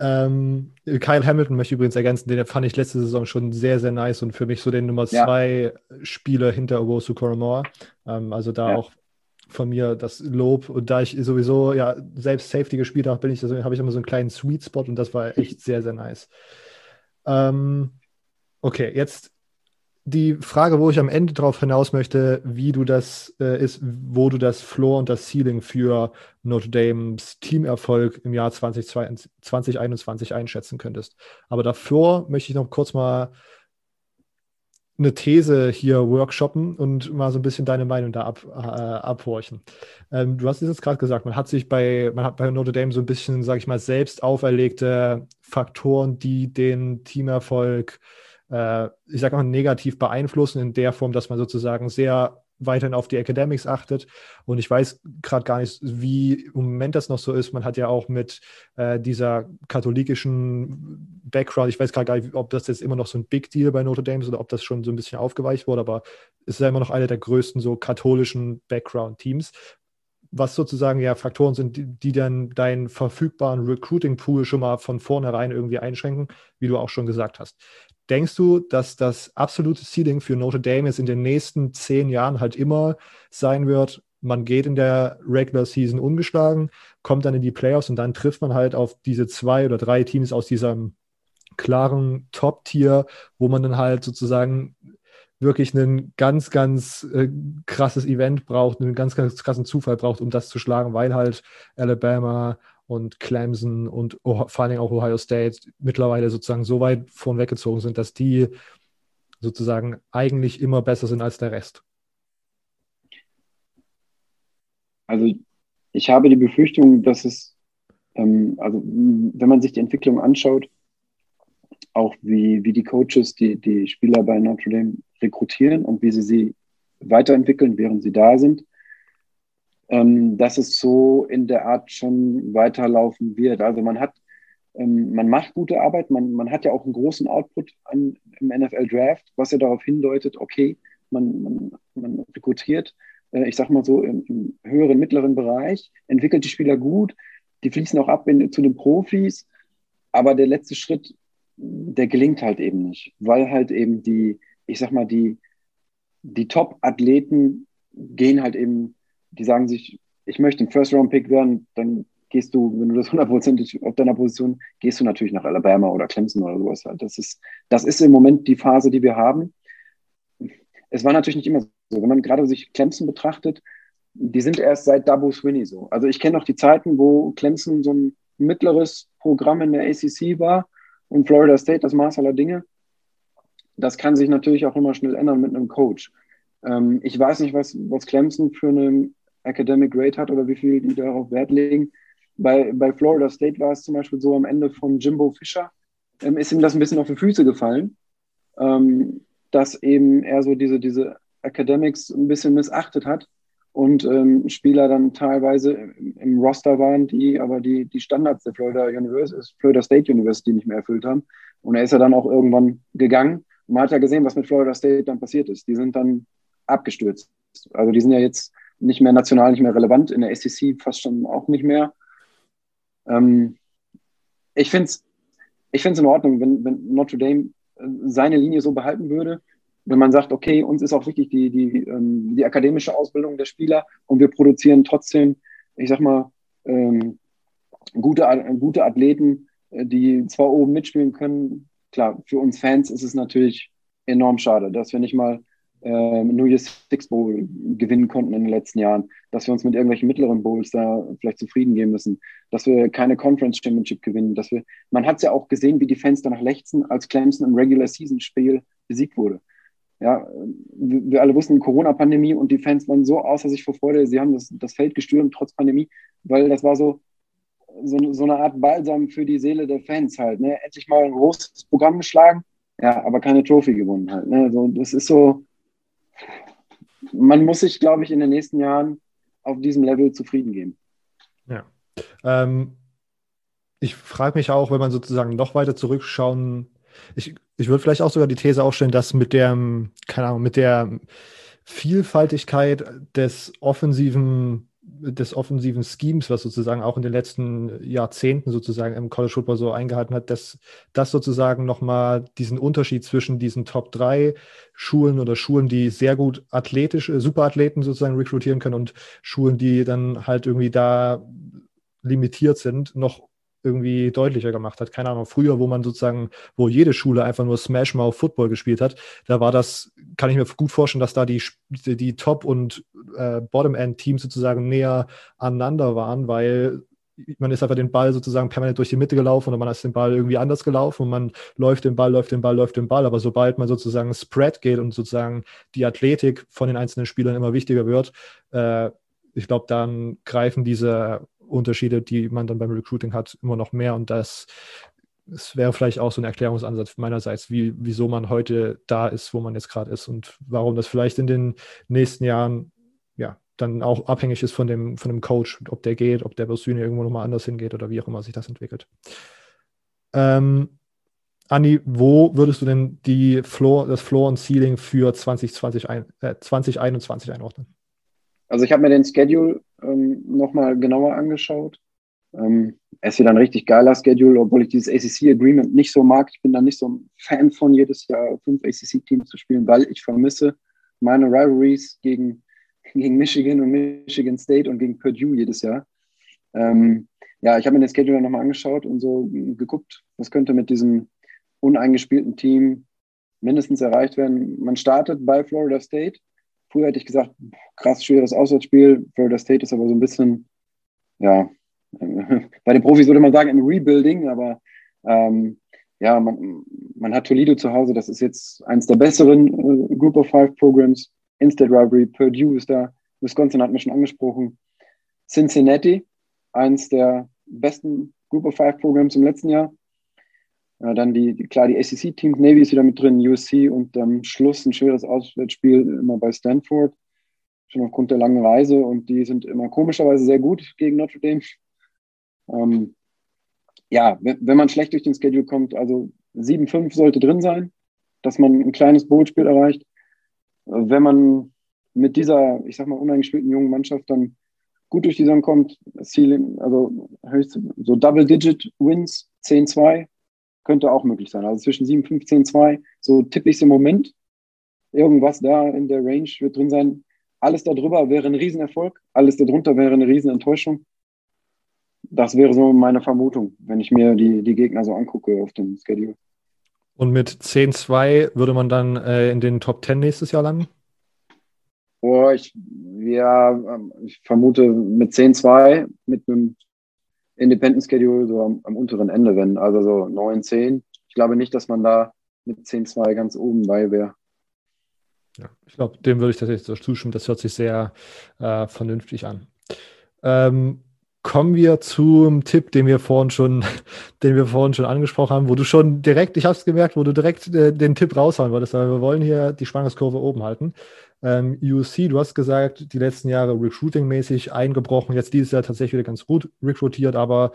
Ähm, Kyle Hamilton möchte ich übrigens ergänzen, den fand ich letzte Saison schon sehr, sehr nice und für mich so den Nummer zwei ja. Spieler hinter Owosu Koromor. Ähm, also da ja. auch von mir das Lob. Und da ich sowieso ja selbst Safety gespielt habe, bin ich, also, habe ich immer so einen kleinen Sweet Spot und das war echt sehr, sehr nice. Ähm, okay, jetzt die Frage, wo ich am Ende darauf hinaus möchte, wie du das äh, ist, wo du das Floor und das Ceiling für Notre Dames Teamerfolg im Jahr 2022, 2021 einschätzen könntest. Aber davor möchte ich noch kurz mal eine These hier workshoppen und mal so ein bisschen deine Meinung da ab, äh, abhorchen. Ähm, du hast es jetzt gerade gesagt, man hat sich bei, man hat bei Notre Dame so ein bisschen, sage ich mal, selbst auferlegte Faktoren, die den Teamerfolg äh, ich sage mal, negativ beeinflussen in der Form, dass man sozusagen sehr weiterhin auf die Academics achtet. Und ich weiß gerade gar nicht, wie im Moment das noch so ist. Man hat ja auch mit äh, dieser katholikischen Background, ich weiß gerade gar nicht, ob das jetzt immer noch so ein Big Deal bei Notre Dame ist oder ob das schon so ein bisschen aufgeweicht wurde, aber es ist ja immer noch einer der größten so katholischen Background-Teams. Was sozusagen ja Faktoren sind, die, die dann deinen verfügbaren Recruiting-Pool schon mal von vornherein irgendwie einschränken, wie du auch schon gesagt hast. Denkst du, dass das absolute Ceiling für Notre Dame jetzt in den nächsten zehn Jahren halt immer sein wird, man geht in der Regular Season ungeschlagen, kommt dann in die Playoffs und dann trifft man halt auf diese zwei oder drei Teams aus diesem klaren Top-Tier, wo man dann halt sozusagen wirklich ein ganz, ganz äh, krasses Event braucht, einen ganz, ganz krassen Zufall braucht, um das zu schlagen, weil halt Alabama und Clemson und vor Dingen auch Ohio State mittlerweile sozusagen so weit vorn weggezogen sind, dass die sozusagen eigentlich immer besser sind als der Rest? Also ich habe die Befürchtung, dass es Ähm, also wenn man sich die Entwicklung anschaut, auch wie, wie die Coaches die, die Spieler bei Notre Dame rekrutieren und wie sie sie weiterentwickeln, während sie da sind, ähm, dass es so in der Art schon weiterlaufen wird. Also man hat, ähm, man macht gute Arbeit, man, man hat ja auch einen großen Output an, im NFL-Draft, was ja darauf hindeutet, okay, man, man, man rekrutiert, äh, ich sag mal so, im, im, höheren, mittleren Bereich, entwickelt die Spieler gut, die fließen auch ab in, zu den Profis, aber der letzte Schritt, der gelingt halt eben nicht, weil halt eben die, ich sag mal, die, die Top-Athleten gehen halt eben die sagen sich, ich möchte ein First-Round-Pick werden, dann gehst du, wenn du das hundertprozentig auf deiner Position, gehst du natürlich nach Alabama oder Clemson oder sowas. Halt. Das ist, das ist im Moment die Phase, die wir haben. Es war natürlich nicht immer so. Wenn man gerade sich Clemson betrachtet, die sind erst seit Dabo Swinney so. Also ich kenne noch die Zeiten, wo Clemson so ein mittleres Programm in der ACC war und Florida State das Maß aller Dinge. Das kann sich natürlich auch immer schnell ändern mit einem Coach. Ähm, ich weiß nicht, was, was Clemson für eine Academic Grade hat oder wie viel die darauf Wert legen. Bei, bei Florida State war es zum Beispiel so am Ende von Jimbo Fischer, ähm, ist ihm das ein bisschen auf die Füße gefallen, ähm, dass eben er so diese, diese Academics ein bisschen missachtet hat und ähm, Spieler dann teilweise im, im, Roster waren, die aber die, die Standards der Florida, University, Florida State University nicht mehr erfüllt haben. Und er ist ja dann auch irgendwann gegangen. Man hat ja gesehen, was mit Florida State dann passiert ist. Die sind dann abgestürzt. Also die sind ja jetzt nicht mehr national, nicht mehr relevant, in der SEC fast schon auch nicht mehr. Ähm, ich finde es ich find's in Ordnung, wenn, wenn Notre Dame äh, seine Linie so behalten würde, wenn man sagt, okay, uns ist auch wichtig die, die, ähm, die akademische Ausbildung der Spieler und wir produzieren trotzdem, ich sag mal, ähm, gute, gute Athleten, äh, die zwar oben mitspielen können. Klar, für uns Fans ist es natürlich enorm schade, dass wir nicht mal äh, New Year's Six Bowl gewinnen konnten in den letzten Jahren, dass wir uns mit irgendwelchen mittleren Bowls da vielleicht zufrieden geben müssen, dass wir keine Conference Championship gewinnen, dass wir, man hat es ja auch gesehen, wie die Fans danach lechzen, als Clemson im Regular Season Spiel besiegt wurde. Ja, wir alle wussten Corona-Pandemie und die Fans waren so außer sich vor Freude, sie haben das, das Feld gestürmt trotz Pandemie, weil das war so, so, so eine Art Balsam für die Seele der Fans halt. Ne? Endlich mal ein großes Programm geschlagen, ja, aber keine Trophy gewonnen halt. Ne? So, das ist so, man muss sich, glaube ich, in den nächsten Jahren auf diesem Level zufrieden geben. Ja. Ähm, ich frage mich auch, wenn man sozusagen noch weiter zurückschauen, ich, ich würde vielleicht auch sogar die These aufstellen, dass mit der, keine Ahnung, mit der Vielfaltigkeit des offensiven des offensiven Schemes, was sozusagen auch in den letzten Jahrzehnten sozusagen im College Football so eingehalten hat, dass das sozusagen nochmal diesen Unterschied zwischen diesen Top 3 Schulen oder Schulen, die sehr gut athletisch, äh, Superathleten sozusagen rekrutieren können und Schulen, die dann halt irgendwie da limitiert sind, noch irgendwie deutlicher gemacht hat. Keine Ahnung, früher, wo man sozusagen, wo jede Schule einfach nur Smash Mouth Football gespielt hat, da war das, kann ich mir gut vorstellen, dass da die, die Top- und äh, Bottom-End-Teams sozusagen näher aneinander waren, weil man ist einfach den Ball sozusagen permanent durch die Mitte gelaufen oder man ist den Ball irgendwie anders gelaufen und man läuft den Ball, läuft den Ball, läuft den Ball. Aber sobald man sozusagen Spread geht und sozusagen die Athletik von den einzelnen Spielern immer wichtiger wird, äh, ich glaube, dann greifen diese Unterschiede, die man dann beim Recruiting hat, immer noch mehr. Und das, das wäre vielleicht auch so ein Erklärungsansatz meinerseits, wie, wieso man heute da ist, wo man jetzt gerade ist und warum das vielleicht in den nächsten Jahren ja dann auch abhängig ist von dem, von dem Coach, ob der geht, ob der Bosüne irgendwo nochmal anders hingeht oder wie auch immer sich das entwickelt. Ähm, Anni, wo würdest du denn die Floor, das Floor und Ceiling für 2020 ein, äh, 2021 einordnen? Also ich habe mir den Schedule ähm, nochmal genauer angeschaut. Ähm, es ist wieder ein richtig geiler Schedule, obwohl ich dieses ACC-Agreement nicht so mag. Ich bin da nicht so ein Fan von, jedes Jahr fünf ACC-Teams zu spielen, weil ich vermisse meine Rivalries gegen, gegen Michigan und Michigan State und gegen Purdue jedes Jahr. Ähm, ja, ich habe mir den Schedule nochmal angeschaut und so geguckt, was könnte mit diesem uneingespielten Team mindestens erreicht werden. Man startet bei Florida State Früher hätte ich gesagt, krass schweres Auswärtsspiel. Florida State ist aber so ein bisschen, ja, bei den Profis würde man sagen, im Rebuilding, aber ähm, ja, man, man hat Toledo zu Hause, das ist jetzt eins der besseren äh, Group of Five Programs. Instant Rivalry, Purdue ist da, Wisconsin hat mich schon angesprochen. Cincinnati, eins der besten Group of Five Programs im letzten Jahr. Ja, dann die, klar, die ACC-Teams, Navy ist wieder mit drin, USC und am Schluss ein schweres Auswärtsspiel immer bei Stanford, schon aufgrund der langen Reise und die sind immer komischerweise sehr gut gegen Notre Dame. Ähm, ja, wenn, wenn man schlecht durch den Schedule kommt, also 7-5 sollte drin sein, dass man ein kleines Bootspiel erreicht. Wenn man mit dieser, ich sag mal, uneingespielten jungen Mannschaft dann gut durch die Saison kommt, Ziel, also höchst, so Double-Digit-Wins, 10-2, könnte auch möglich sein. Also zwischen 7, 15, 2, so tippe ich es im Moment. Irgendwas da in der Range wird drin sein. Alles darüber wäre ein Riesenerfolg, alles darunter wäre eine Riesenenttäuschung. Das wäre so meine Vermutung, wenn ich mir die, die Gegner so angucke auf dem Schedule. Und mit 10-2 würde man dann äh, in den Top 10 nächstes Jahr landen? Oh, ich, ja, ähm, ich vermute mit 10-2, mit einem Independent Schedule so am, am, unteren Ende, wenn, also so 9, 10. Ich glaube nicht, dass man da mit 10, 2 ganz oben bei wäre. Ja, ich glaube, dem würde ich tatsächlich zustimmen. Das hört sich sehr äh, vernünftig an. Ähm, kommen wir zum Tipp, den wir vorhin schon, den wir vorhin schon angesprochen haben, wo du schon direkt, ich habe es gemerkt, wo du direkt äh, den Tipp raushauen wolltest, weil wir wollen hier die Spannungskurve oben halten. Ähm, USC, du hast gesagt, die letzten Jahre recruiting-mäßig eingebrochen, jetzt dieses Jahr tatsächlich wieder ganz gut rekrutiert, aber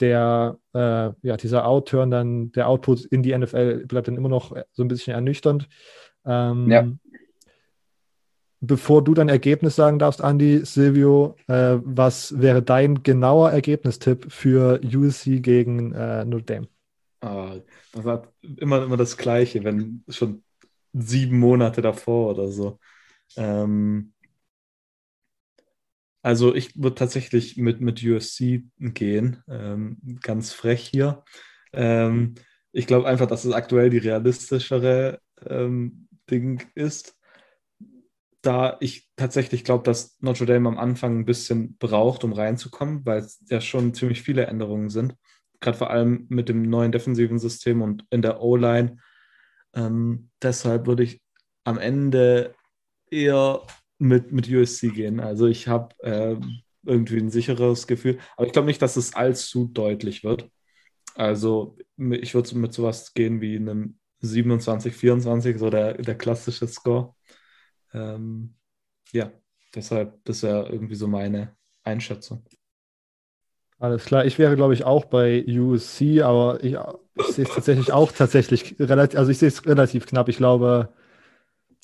der, äh, ja, dieser Outturn dann, der Output in die NFL bleibt dann immer noch so ein bisschen ernüchternd. Ähm, ja. Bevor du dein Ergebnis sagen darfst, Andy, Silvio, äh, was wäre dein genauer Ergebnistipp für USC gegen äh, Notre Dame? Ah, das war immer, immer das Gleiche, wenn schon sieben Monate davor oder so. Ähm, also ich würde tatsächlich mit, mit USC gehen, ähm, ganz frech hier. Ähm, ich glaube einfach, dass es aktuell die realistischere ähm, Ding ist. Da ich tatsächlich glaube, dass Notre Dame am Anfang ein bisschen braucht, um reinzukommen, weil es ja schon ziemlich viele Änderungen sind. Gerade vor allem mit dem neuen defensiven System und in der O-Line. Ähm, deshalb würde ich am Ende eher mit, mit USC gehen. Also ich habe äh, irgendwie ein sicheres Gefühl. Aber ich glaube nicht, dass es allzu deutlich wird. Also ich würde mit sowas gehen wie einem 27, 24, so der, der klassische Score. Ähm, ja, deshalb, das ja irgendwie so meine Einschätzung. Alles klar, ich wäre, glaube ich, auch bei USC, aber ich, ich sehe es tatsächlich auch tatsächlich relativ, also ich sehe es relativ knapp. Ich glaube,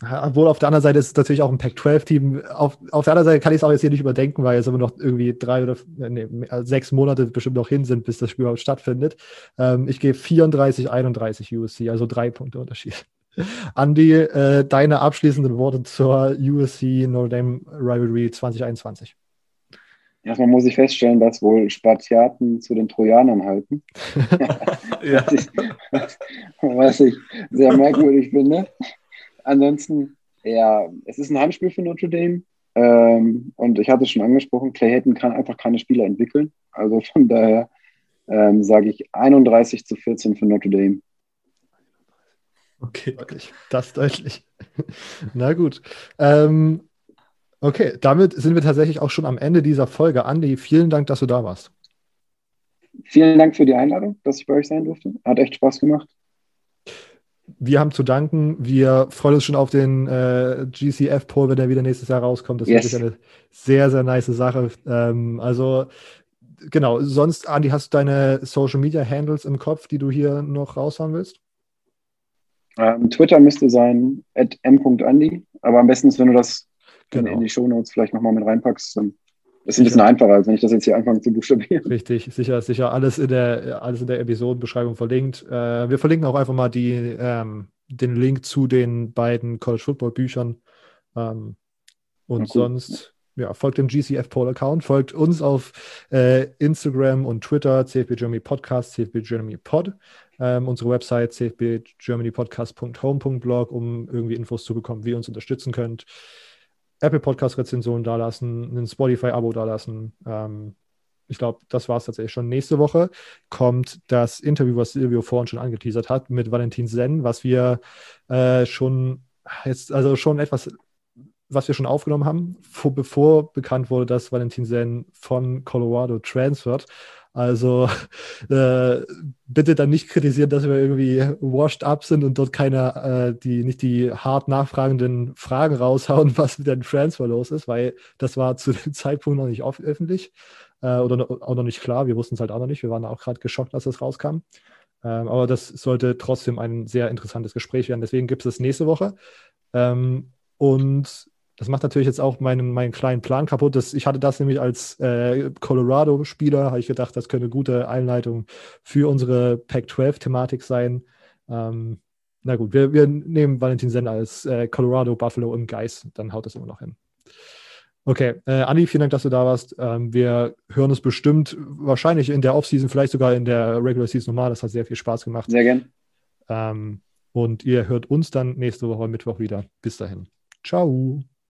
obwohl auf der anderen Seite ist es natürlich auch ein Pac-12-Team. Auf, auf der anderen Seite kann ich es auch jetzt hier nicht überdenken, weil jetzt immer noch irgendwie drei oder nee, sechs Monate bestimmt noch hin sind, bis das Spiel überhaupt stattfindet. Ähm, ich gehe 34, 31 USC, also drei Punkte Unterschied. Andy, äh, deine abschließenden Worte zur USC Notre Dame Rivalry 2021. Erstmal muss ich feststellen, dass wohl Spartiaten zu den Trojanern halten. was, ich, was ich sehr merkwürdig finde ansonsten, ja, es ist ein Heimspiel für Notre Dame. Ähm, und ich hatte es schon angesprochen, Clay Hayton kann einfach keine Spieler entwickeln. Also von daher ähm, sage ich 31 zu 14 für Notre Dame. Okay, wirklich. Das deutlich. Na gut. Ähm, okay, damit sind wir tatsächlich auch schon am Ende dieser Folge. Andi, vielen Dank, dass du da warst. Vielen Dank für die Einladung, dass ich bei euch sein durfte. Hat echt Spaß gemacht wir haben zu danken. Wir freuen uns schon auf den äh, GCF-Poll, wenn der wieder nächstes Jahr rauskommt. Das yes. ist eine sehr, sehr nice Sache. Ähm, also, genau. Sonst, Andi, hast du deine Social Media Handles im Kopf, die du hier noch raushauen willst? Ähm, Twitter müsste sein, at m.andi. Aber am besten ist, wenn du das genau. in die Show Notes vielleicht nochmal mit reinpackst. Dann ist ein bisschen einfacher, als wenn ich das jetzt hier anfange zu buchstabieren. Richtig, sicher, sicher. Alles in der, alles in der Episodenbeschreibung verlinkt. Äh, wir verlinken auch einfach mal die, ähm, den Link zu den beiden College Football Büchern. Ähm, und cool. sonst, ja, folgt dem GCF Poll Account, folgt uns auf äh, Instagram und Twitter, CFB Germany Podcast, CFB Germany Pod. Ähm, unsere Website cfbgermanypodcast.home.blog, um irgendwie Infos zu bekommen, wie ihr uns unterstützen könnt. Apple Podcast-Rezension dalassen, ein Spotify-Abo dalassen. Ähm, ich glaube, das war es tatsächlich schon. Nächste Woche kommt das Interview, was Silvio vorhin schon angeteasert hat, mit Valentin Sen, was wir äh, schon jetzt, also schon etwas, was wir schon aufgenommen haben, vor, bevor bekannt wurde, dass Valentin Sen von Colorado transfert. Also äh, bitte dann nicht kritisieren, dass wir irgendwie washed up sind und dort keine, äh, die nicht die hart nachfragenden Fragen raushauen, was mit dem Transfer los ist, weil das war zu dem Zeitpunkt noch nicht öffentlich äh, oder auch noch nicht klar. Wir wussten es halt auch noch nicht. Wir waren auch gerade geschockt, als das rauskam. Ähm, aber das sollte trotzdem ein sehr interessantes Gespräch werden. Deswegen gibt es das nächste Woche. Ähm, und das macht natürlich jetzt auch meinen, meinen kleinen Plan kaputt. Das, ich hatte das nämlich als äh, Colorado-Spieler, habe ich gedacht, das könnte eine gute Einleitung für unsere Pac-12-Thematik sein. Ähm, na gut, wir, wir nehmen Valentin Senner als äh, Colorado, Buffalo im Geist, dann haut das immer noch hin. Okay, äh, Andi, vielen Dank, dass du da warst. Ähm, wir hören uns bestimmt wahrscheinlich in der Offseason, vielleicht sogar in der Regular Season nochmal. Das hat sehr viel Spaß gemacht. Sehr gern. Ähm, und ihr hört uns dann nächste Woche Mittwoch wieder. Bis dahin. Ciao.